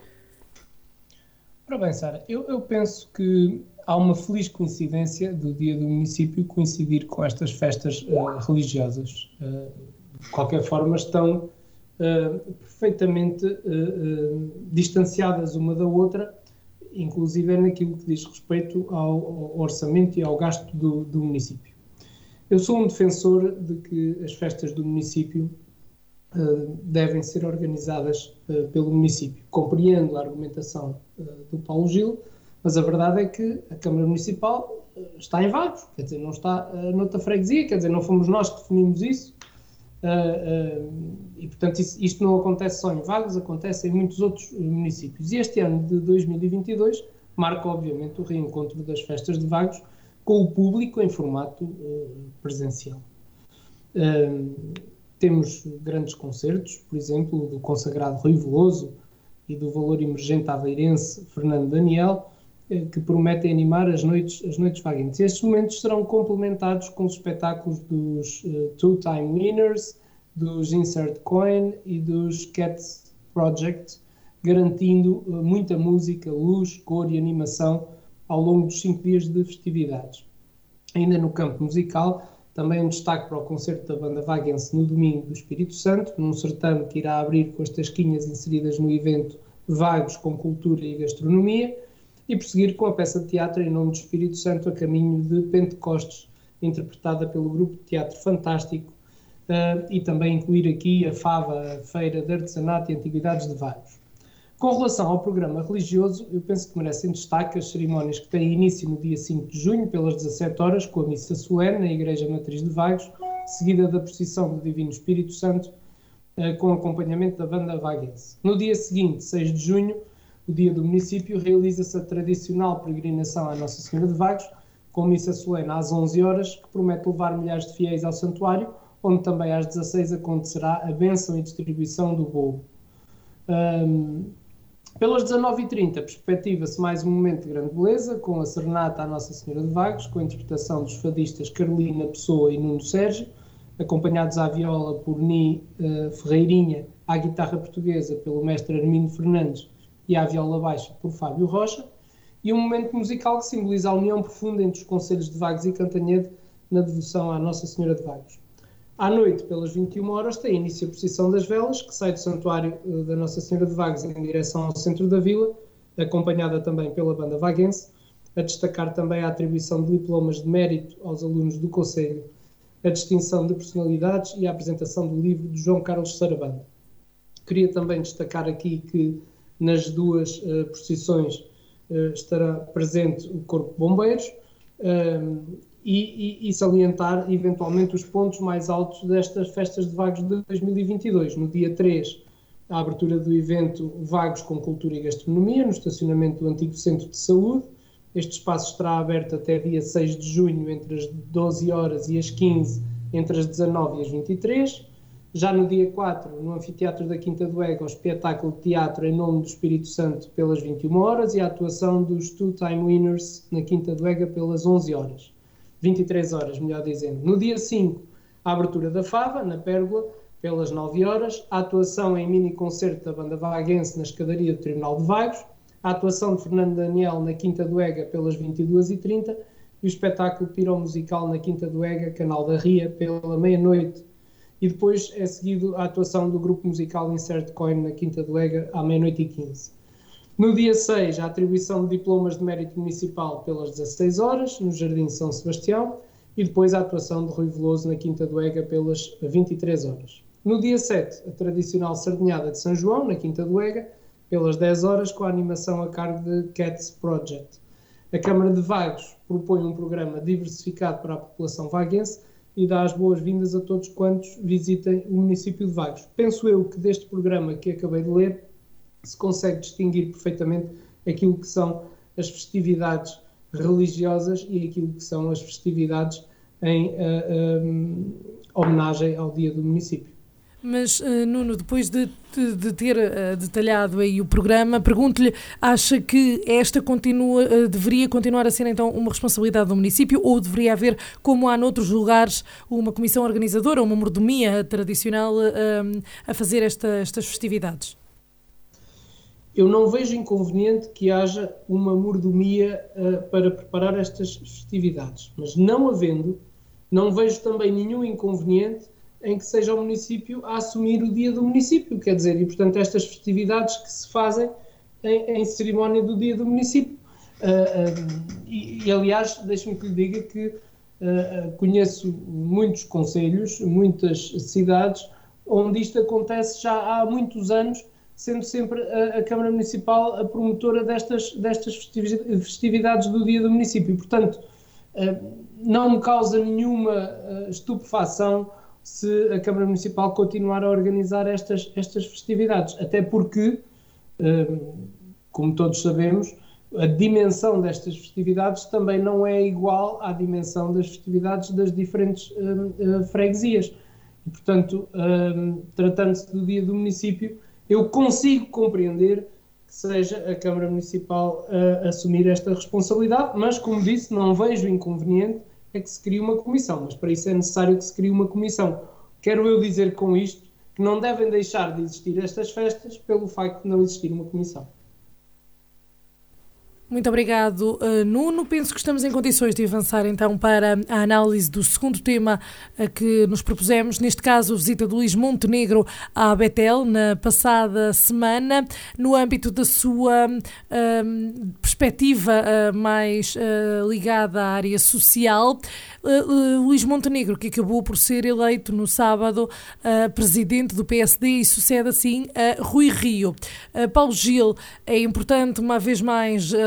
Ora bem, Sara, eu, eu penso que há uma feliz coincidência do dia do município coincidir com estas festas uh, religiosas. Uh, de qualquer forma, estão uh, perfeitamente distanciadas uma da outra, inclusive naquilo que diz respeito ao, ao orçamento e ao gasto do, do município. Eu sou um defensor de que as festas do município uh, devem ser organizadas uh, pelo município. Compreendo a argumentação uh, do Paulo Gil, mas a verdade é que a Câmara Municipal está em vagos, quer dizer, não está uh, noutra freguesia, quer dizer, não fomos nós que definimos isso. e, portanto, isso, isto não acontece só em Vagos, acontece em muitos outros municípios. E este ano de 2022 marca, obviamente, o reencontro das festas de Vagos, com o público em formato uh, presencial. Uh, temos grandes concertos, por exemplo, do consagrado Rui Veloso e do valor emergente aveirense Fernando Daniel, uh, que prometem animar as noites, as noites vaguenses. Estes momentos serão complementados com os espetáculos dos Two-Time Winners, dos Insert Coin e dos Cats Project, garantindo muita música, luz, cor e animação ao longo dos cinco dias de festividades. Ainda no campo musical, também um destaque para o concerto da banda Vaguense no domingo do Espírito Santo, num certame que irá abrir com as tasquinhas inseridas no evento Vagos com Cultura e Gastronomia, e prosseguir com a peça de teatro em nome do Espírito Santo a caminho de Pentecostes, interpretada pelo grupo de teatro Fantástico, uh, e também incluir aqui a FAVA, a Feira de Artesanato e Antiguidades de Vagos. Com relação ao programa religioso, eu penso que merecem destaque as cerimónias que têm início no dia 5 de junho, pelas 17 horas, com a missa solene na Igreja Matriz de Vagos, seguida da procissão do Divino Espírito Santo, eh, com acompanhamento da banda vaguense. No dia seguinte, 6 de junho, o dia do município, realiza-se a tradicional peregrinação à Nossa Senhora de Vagos, com missa solene às 11 horas, que promete levar milhares de fiéis ao santuário, onde também às 16 acontecerá a bênção e distribuição do bolo. Um, pelas 19h30, perspectiva-se mais um momento de grande beleza, com a serenata à Nossa Senhora de Vagos, com a interpretação dos fadistas Carolina Pessoa e Nuno Sérgio, acompanhados à viola por Ni uh, Ferreirinha, à guitarra portuguesa pelo mestre Armindo Fernandes e à viola baixa por Fábio Rocha, e um momento musical que simboliza a união profunda entre os conselhos de Vagos e Cantanhede na devoção à Nossa Senhora de Vagos. À noite, pelas 21 horas, tem início a procissão das velas, que sai do Santuário eh, da Nossa Senhora de Vagos em direção ao centro da vila, acompanhada também pela banda vaguense, a destacar também a atribuição de diplomas de mérito aos alunos do Conselho, a distinção de personalidades e a apresentação do livro de João Carlos Sarabanda. Queria também destacar aqui que nas duas uh, procissões uh, estará presente o Corpo de Bombeiros e, e, e, salientar eventualmente os pontos mais altos destas festas de Vagos de 2022. No dia 3, a abertura do evento Vagos com Cultura e Gastronomia, no estacionamento do antigo Centro de Saúde. Este espaço estará aberto até dia 6 de junho, entre as 12 horas e as 15, entre as 19 e as 23. Já no dia 4, no Anfiteatro da Quinta do Ego, o espetáculo de teatro em nome do Espírito Santo pelas 21 horas e a atuação dos Two Time Winners na Quinta do Ega pelas 11 horas. 23 horas, melhor dizendo. No dia 5, a abertura da Fava, na Pérgola, pelas 9 horas, a atuação em mini concerto da banda vaguense na escadaria do Tribunal de Vagos, a atuação de Fernando Daniel na Quinta do Ega pelas 22h30 e o espetáculo Musical na Quinta do Ega, Canal da Ria, pela meia-noite. E depois é seguido a atuação do grupo musical Insert Coin na Quinta do Ega, à meia-noite e 15. No dia 6, a atribuição de diplomas de mérito municipal pelas 16 horas, no Jardim São Sebastião, e depois a atuação de Rui Veloso na Quinta do Ega pelas 23 horas. No dia 7, a tradicional sardinhada de São João, na Quinta do Ega, pelas 10 horas, com a animação a cargo de Cats Project. A Câmara de Vagos propõe um programa diversificado para a população vaguense e dá as boas-vindas a todos quantos visitem o município de Vagos. Penso eu que deste programa que acabei de ler, se consegue distinguir perfeitamente aquilo que são as festividades religiosas e aquilo que são as festividades em uh, eh, um, eh, homenagem ao dia do município. Mas, uh, Nuno, depois de, de, de ter uh, detalhado aí o programa, pergunto-lhe, acha que esta continua, deveria continuar a ser então uma responsabilidade do município ou deveria haver, como há noutros lugares, uma comissão organizadora, uma mordomia tradicional a fazer esta, estas festividades? Eu não vejo inconveniente que haja uma mordomia uh, para preparar estas festividades, mas não havendo, não vejo também nenhum inconveniente em que seja o município a assumir o dia do município, quer dizer, e portanto estas festividades que se fazem em, em cerimónia do dia do município. Uh, uh, e, e, aliás, deixe-me que lhe diga que conheço muitos conselhos, muitas cidades, onde isto acontece já há muitos anos sendo sempre a, a, Câmara Municipal a promotora destas, destas festividades do dia do município. Portanto, eh, não me causa nenhuma eh, estupefação se a Câmara Municipal continuar a organizar estas, estas festividades, até porque, eh, como todos sabemos, a dimensão destas festividades também não é igual à dimensão das festividades das diferentes freguesias. E, portanto, tratando-se do dia do município, eu consigo compreender que seja a Câmara Municipal a assumir esta responsabilidade, mas, como disse, não vejo inconveniente é que se crie uma comissão, mas para isso é necessário que se crie uma comissão. Quero eu dizer com isto que não devem deixar de existir estas festas pelo facto de não existir uma comissão. Muito obrigado, uh, Nuno. Penso que estamos em condições de avançar então para a análise do segundo tema uh, que nos propusemos, neste caso, a visita do Luís Montenegro à Betel na passada semana, no âmbito da sua uh, perspectiva mais ligada à área social. Luís Montenegro, que acabou por ser eleito no sábado presidente do PSD e sucede assim a Rui Rio. Paulo Gil, é importante uma vez mais uh,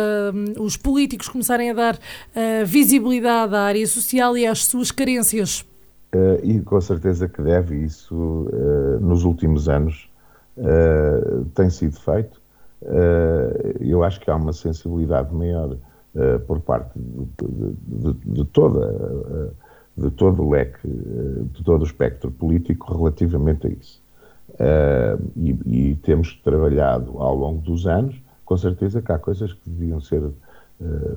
os políticos começarem a dar uh, visibilidade à área social e às suas carências? Uh, e com certeza que deve, isso nos últimos anos tem sido feito. eu acho que há uma sensibilidade maior por parte de, de, de, toda de todo o leque, de todo o espectro político relativamente a isso. E, e, temos trabalhado ao longo dos anos com certeza que há coisas que deviam ser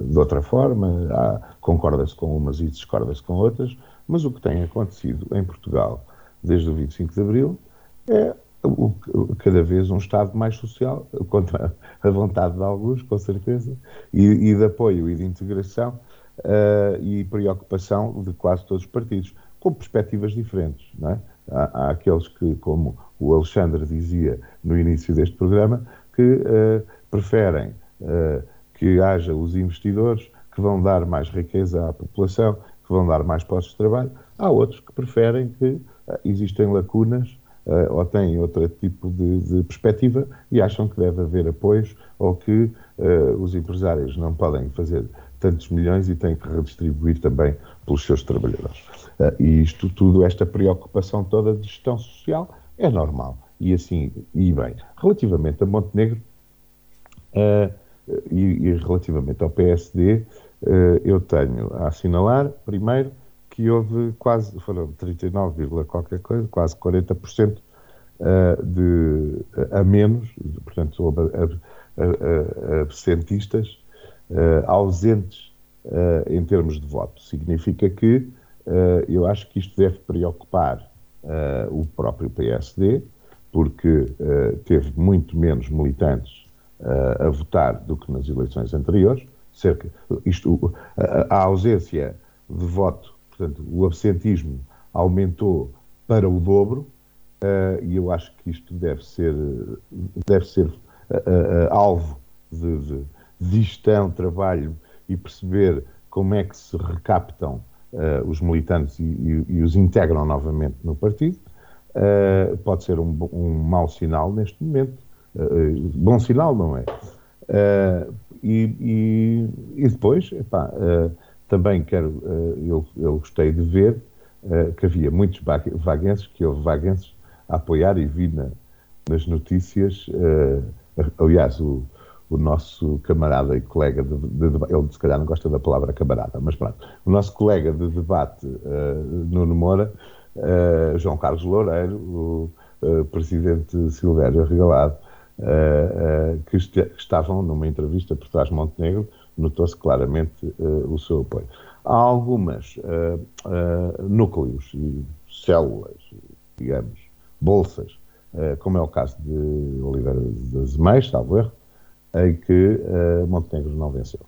de outra forma, concorda-se com umas e discorda-se com outras, mas o que tem acontecido em Portugal desde o 25 de Abril é cada vez um Estado mais social, contra a vontade de alguns, com certeza, e, e de apoio e de integração uh, e preocupação de quase todos os partidos, com perspectivas diferentes. Não é? há, há aqueles que, como o Alexandre dizia no início deste programa, que uh, preferem uh, que haja os investidores que vão dar mais riqueza à população, que vão dar mais postos de trabalho. Há outros que preferem que existem lacunas uh, ou têm outro tipo de, de, perspectiva e acham que deve haver apoios ou que uh, os empresários não podem fazer tantos milhões e têm que redistribuir também pelos seus trabalhadores. Uh, e isto tudo, esta preocupação toda de gestão social, é normal. E assim, e bem, relativamente a Montenegro e, e, relativamente ao PSD, eu tenho a assinalar, primeiro, que houve quase, foram 39, qualquer coisa, quase 40% uh, de, a menos, portanto, houve absentistas uh, ausentes uh, em termos de voto. Significa que eu acho que isto deve preocupar o próprio PSD, porque teve muito menos militantes a votar do que nas eleições anteriores. Cerca, isto, a ausência de voto Portanto, o absentismo aumentou para o dobro uh, e eu acho que isto deve ser, deve ser uh, uh, alvo de, de, de gestão, trabalho e perceber como é que se recaptam os militantes e, e, e, os integram novamente no partido. pode ser um, um mau sinal neste momento. bom sinal, não é? E, e, depois, epá, também quero, eh, eu, eu gostei de ver eh, que havia muitos vaguenses, que houve vaguenses a apoiar e vi na, nas notícias, eh, aliás, o, o nosso camarada e colega de, de, de, ele se calhar não gosta da palavra camarada, mas pronto, o nosso colega de debate, Nuno Moura, João Carlos Loureiro, o presidente Silvério Regalado, que, que, estavam numa entrevista por trás Montenegro, notou-se claramente uh, o seu apoio. Há algumas uh, uh, núcleos e células, digamos, bolsas, como é o caso de Oliveira das Meias, salvo erro, em que Montenegro não venceu.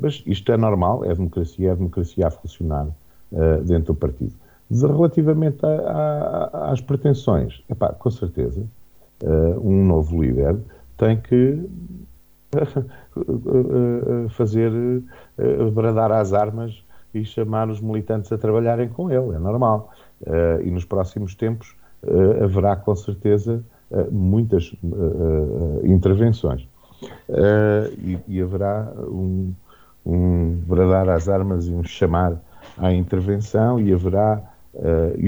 mas isto é normal, é democracia, é democracia a funcionar dentro do partido. Relativamente a, a, às pretensões, epá, com certeza, um novo líder tem que fazer bradar as armas e chamar os militantes a trabalharem com ele, é normal. Eh, e nos próximos tempos eh, haverá com certeza eh, muitas intervenções. E, haverá um, um bradar às armas e um chamar à intervenção e haverá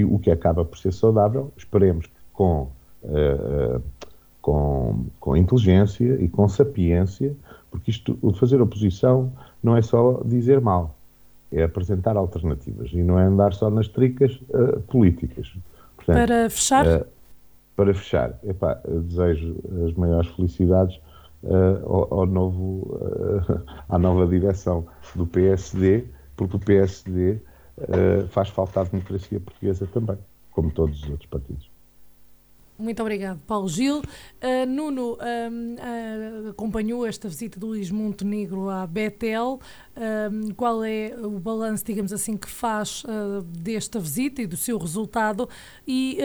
o que acaba por ser saudável, esperemos que com com, com inteligência e com sapiência, porque isto, o fazer oposição não é só dizer mal, é apresentar alternativas e não é andar só nas tricas uh, políticas. Portanto, para fechar? Uh, para fechar, epá, desejo as maiores felicidades uh, ao, ao, novo, à nova direção do PSD, porque o PSD faz falta à democracia portuguesa também, como todos os outros partidos. Muito obrigado, Paulo Gil. Uh, Nuno uh, acompanhou esta visita do Luís Montenegro à Betel. qual é o balanço, digamos assim, que faz uh, desta visita e do seu resultado? E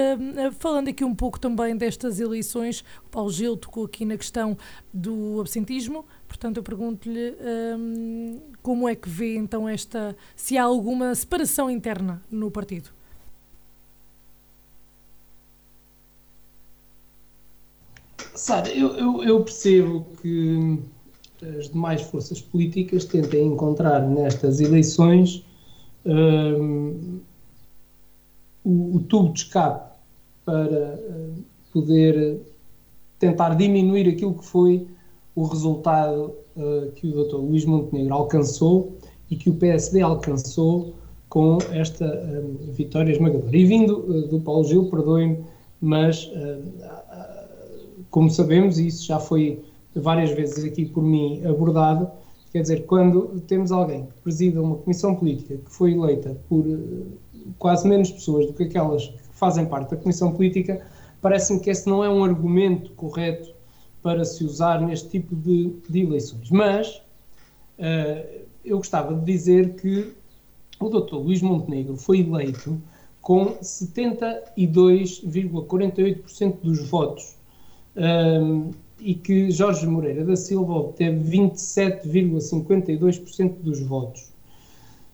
falando aqui um pouco também destas eleições, o Paulo Gil tocou aqui na questão do absentismo. Portanto, eu pergunto-lhe como é que vê então esta, se há alguma separação interna no partido. Sara, eu, eu, eu, percebo que as demais forças políticas tentem encontrar nestas eleições um, o, o, tubo de escape para uh, poder tentar diminuir aquilo que foi o resultado uh, que o Dr. Luís Montenegro alcançou e que o PSD alcançou com esta um, vitória esmagadora. E vindo uh, do Paulo Gil, perdoe-me, mas como sabemos, e isso já foi várias vezes aqui por mim abordado, quer dizer, quando temos alguém que presida uma comissão política que foi eleita por eh, quase menos pessoas do que aquelas que fazem parte da comissão política, parece-me que esse não é um argumento correto para se usar neste tipo de, de eleições. Mas uh, eu gostava de dizer que o Dr. Luís Montenegro foi eleito com 72,48% dos votos um, e que Jorge Moreira da Silva obteve 27,52% dos votos.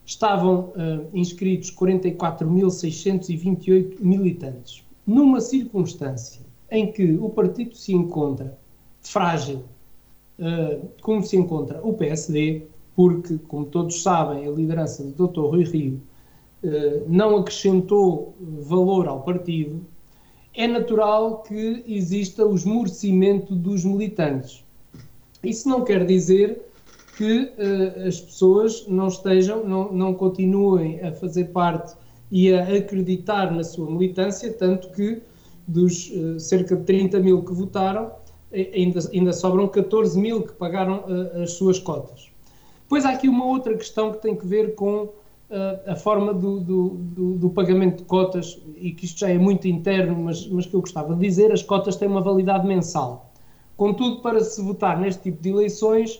Estavam uh, inscritos 44.628 militantes. numa circunstância em que o partido se encontra frágil, uh, como se encontra o PSD, porque, como todos sabem, a liderança do Dr. Rui Rio uh, não acrescentou valor ao partido, é natural que exista o esmorecimento dos militantes. Isso não quer dizer que uh, as pessoas não estejam, não, não continuem a fazer parte e a acreditar na sua militância, tanto que dos uh, cerca de 30 mil que votaram, ainda, ainda sobram 14 mil que pagaram uh, as suas cotas. Depois há aqui uma outra questão que tem que ver com a forma do, do, do, do, pagamento de cotas, e que isto já é muito interno, mas, mas que eu gostava de dizer, as cotas têm uma validade mensal. Contudo, para se votar neste tipo de eleições,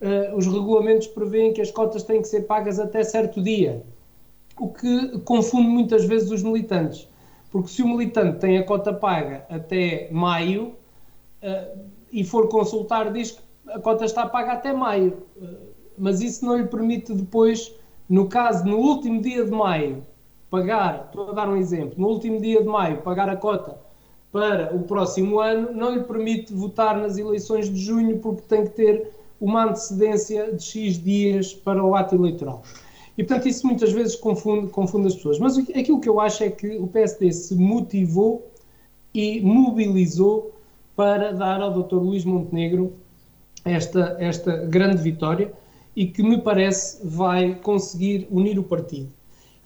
uh, os regulamentos prevêem que as cotas têm que ser pagas até certo dia, o que confunde muitas vezes os militantes. Porque se o militante tem a cota paga até maio uh, e for consultar, diz que a cota está paga até maio, uh, mas isso não lhe permite depois no caso, no último dia de maio, pagar, estou a dar um exemplo, no último dia de maio, pagar a cota para o próximo ano, não lhe permite votar nas eleições de junho, porque tem que ter uma antecedência de X dias para o ato eleitoral. E, portanto, isso muitas vezes confunde, confunde as pessoas. Mas aquilo que eu acho é que o PSD se motivou e mobilizou para dar ao Dr. Luís Montenegro esta, esta grande vitória e que me parece vai conseguir unir o partido.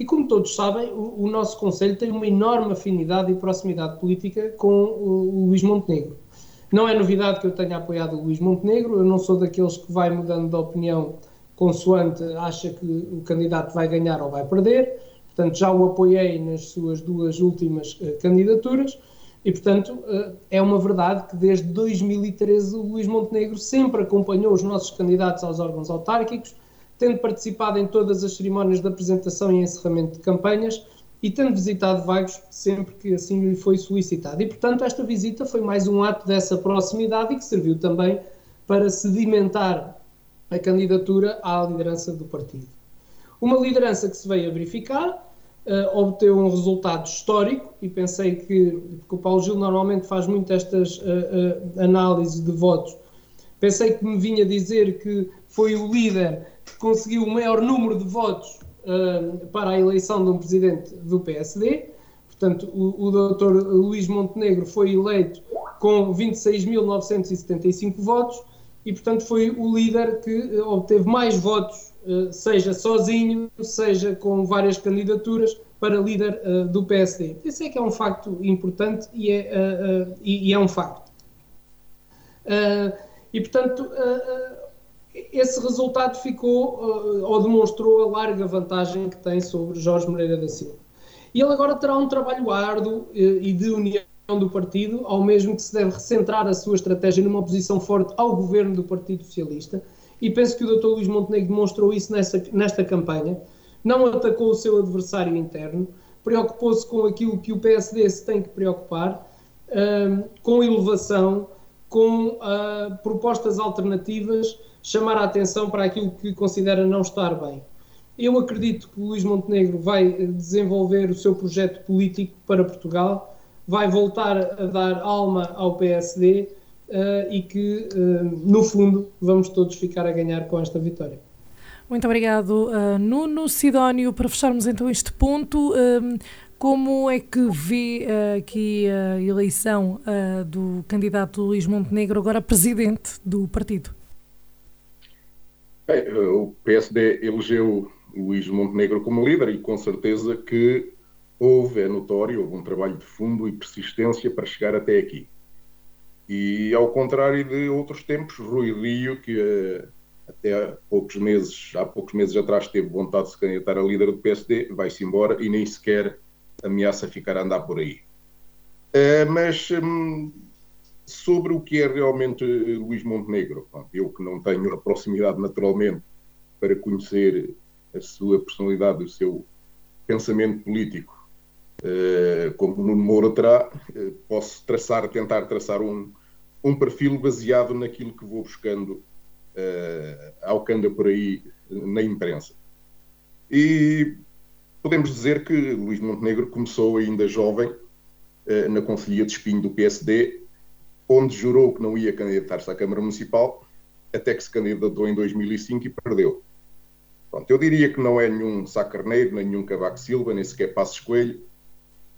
E como todos sabem, o, o nosso Conselho tem uma enorme afinidade e proximidade política com o, o Luís Montenegro. Não é novidade que eu tenha apoiado o Luís Montenegro, eu não sou daqueles que vai mudando de opinião consoante acha que o candidato vai ganhar ou vai perder, portanto já o apoiei nas suas duas últimas uh, candidaturas e, portanto, eh, é uma verdade que desde 2013 o Luís Montenegro sempre acompanhou os nossos candidatos aos órgãos autárquicos, tendo participado em todas as cerimónias de apresentação e encerramento de campanhas e tendo visitado Vagos sempre que assim lhe foi solicitado. E, portanto, esta visita foi mais um ato dessa proximidade e que serviu também para sedimentar a candidatura à liderança do partido. Uma liderança que se veio a verificar, uh, obteve um resultado histórico e pensei que, porque o Paulo Gil normalmente faz muito estas uh, uh, análises de votos, pensei que me vinha dizer que foi o líder que conseguiu o maior número de votos para a eleição de um presidente do PSD. Portanto, o, o doutor Luís Montenegro foi eleito com 26.975 votos e, portanto, foi o líder que obteve mais votos eh, seja sozinho, seja com várias candidaturas para líder uh, do PSD. Esse é que é um facto importante e é, uh, e, e, é um facto. e, portanto, esse resultado ficou ou demonstrou a larga vantagem que tem sobre Jorge Moreira da Silva. E ele agora terá um trabalho árduo e de união do partido, ao mesmo que se deve recentrar a sua estratégia numa oposição forte ao governo do Partido Socialista, e penso que o Dr. Luís Montenegro demonstrou isso nessa, nesta campanha. Não atacou o seu adversário interno, preocupou-se com aquilo que o PSD se tem que preocupar, um, com elevação, com uh, propostas alternativas, chamar a atenção para aquilo que considera não estar bem. Eu acredito que o Luís Montenegro vai desenvolver o seu projeto político para Portugal, vai voltar a dar alma ao PSD uh, e que, uh, no fundo, vamos todos ficar a ganhar com esta vitória. Muito obrigado, uh, Nuno. Sidónio, para fecharmos então este ponto, como é que vê aqui a eleição do candidato Luís Montenegro, agora presidente do partido? Bem, o PSD elegeu Luís Montenegro como líder e com certeza que houve, é notório, houve um trabalho de fundo e persistência para chegar até aqui. E ao contrário de outros tempos, Rui Rio, que uh, até há poucos meses, há poucos meses atrás teve vontade de se candidatar a líder do PSD, vai-se embora e nem sequer ameaça ficar a andar por aí. Uh, mas um, sobre o que é realmente Luís Montenegro, eu que não tenho a proximidade naturalmente para conhecer a sua personalidade, o seu pensamento político, como Nuno Moura terá, posso traçar, tentar traçar um, um perfil baseado naquilo que vou buscando uh, ao que anda por aí na imprensa. E podemos dizer que Luís Montenegro começou ainda jovem uh, na Conselhia de Espinho do PSD, onde jurou que não ia candidatar-se à Câmara Municipal, até que se candidatou em 2005 e perdeu. Pronto, eu diria que não é nenhum Sá Carneiro, nem nenhum Cavaco Silva, nem sequer Passos Coelho.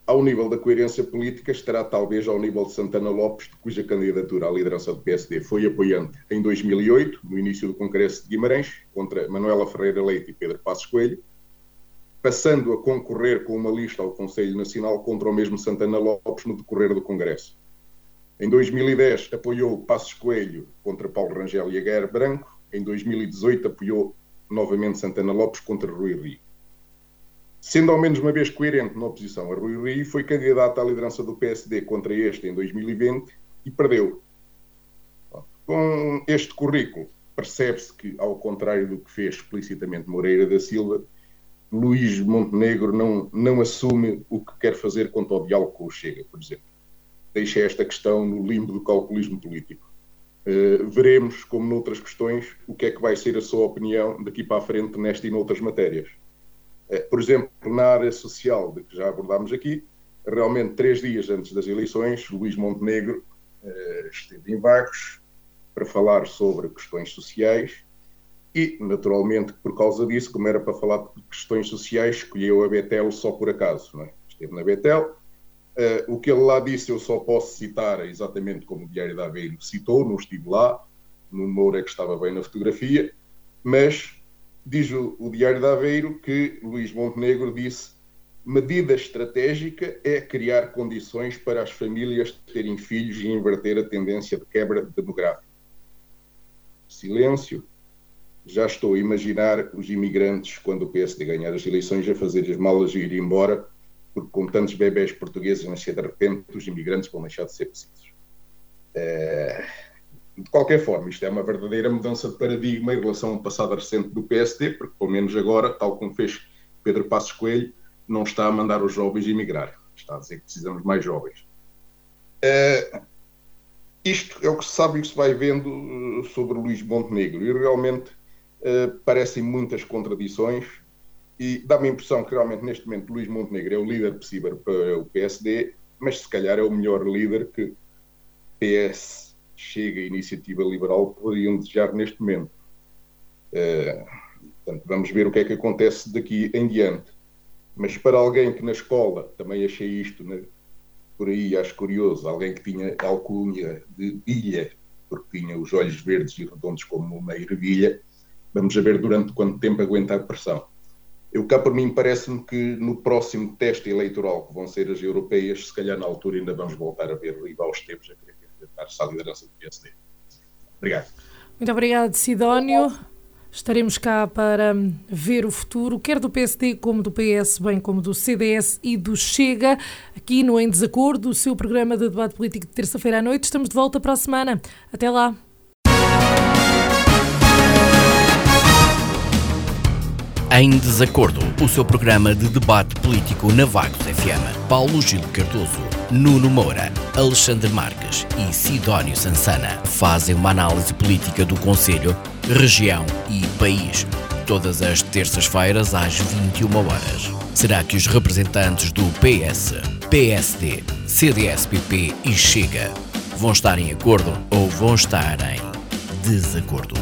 Ao nível da coerência política, estará talvez ao nível de Santana Lopes, de cuja candidatura à liderança do PSD foi apoiante em 2008, no início do Congresso de Guimarães, contra Manuela Ferreira Leite e Pedro Passos Coelho, passando a concorrer com uma lista ao Conselho Nacional contra o mesmo Santana Lopes no decorrer do Congresso. Em 2010 apoiou Passos Coelho contra Paulo Rangel e Aguirre Branco. Em 2018 apoiou novamente Santana Lopes contra Rui Rio. Sendo ao menos uma vez coerente na oposição a Rui Rio, foi candidato à liderança do PSD contra este em 2020 e perdeu. Com este currículo, percebe-se que, ao contrário do que fez explicitamente Moreira da Silva, Luís Montenegro não, não assume o que quer fazer quanto ao diálogo com o Chega, por exemplo deixa esta questão no limbo do calculismo político. Uh, veremos, como noutras questões, o que é que vai ser a sua opinião daqui para a frente nesta e noutras matérias. Uh, por exemplo, na área social, de que já abordámos aqui, realmente três dias antes das eleições, Luís Montenegro uh, esteve em Vagos para falar sobre questões sociais e, naturalmente, por causa disso, como era para falar de questões sociais, escolheu a Betel só por acaso. É? Esteve na Betel, Uh, o que ele lá disse eu só posso citar exatamente como o Diário da Aveiro citou, não estive lá, no Moura que estava bem na fotografia, mas diz o, o Diário da Aveiro que Luís Montenegro disse medida estratégica é criar condições para as famílias terem filhos e inverter a tendência de quebra demográfica. Silêncio. Já estou a imaginar os imigrantes, quando o PSD ganhar as eleições, a fazer as malas e ir embora porque com tantos bebés portugueses nascer de repente, os imigrantes vão deixar de ser precisos. É... De qualquer forma, isto é uma verdadeira mudança de paradigma em relação ao passado recente do PSD, porque pelo menos agora, tal como fez Pedro Passos Coelho, não está a mandar os jovens emigrar, está a dizer que precisamos mais jovens. É... Isto é o que se sabe e que se vai vendo eh, sobre Luís Montenegro, e realmente uh, parecem muitas contradições, e dá-me a impressão que realmente neste momento Luís Montenegro é o líder possível para o PSD, mas se calhar é o melhor líder que PS, Chega e Iniciativa Liberal poderiam desejar neste momento. Uh, portanto, vamos ver o que é que acontece daqui em diante. Mas para alguém que na escola, também achei isto né, por aí, acho curioso, alguém que tinha alcunha de ilha, porque tinha os olhos verdes e redondos como uma ervilha, vamos ver durante quanto tempo aguenta a pressão. Eu cá por mim parece-me que no próximo teste eleitoral, que vão ser as europeias, se calhar na altura ainda vamos voltar a ver Riva aos tempos a querer candidatar-se à liderança do PSD. Obrigado. Muito obrigado, Sidónio. Estaremos cá para ver o futuro, quer do PSD como do PS, bem como do CDS e do Chega, aqui no Em Desacordo, o seu programa de debate político de terça-feira à noite. Estamos de volta para a semana. Até lá. Em Desacordo, o seu programa de debate político na Vagos FM. Paulo Gil Cardoso, Nuno Moura, Alexandre Marques e Sidónio Sansana fazem uma análise política do Conselho, região e país. Todas as terças-feiras às 21 horas. Será que os representantes do PS, PSD, CDS-PP e Chega vão estar em acordo ou vão estar em desacordo?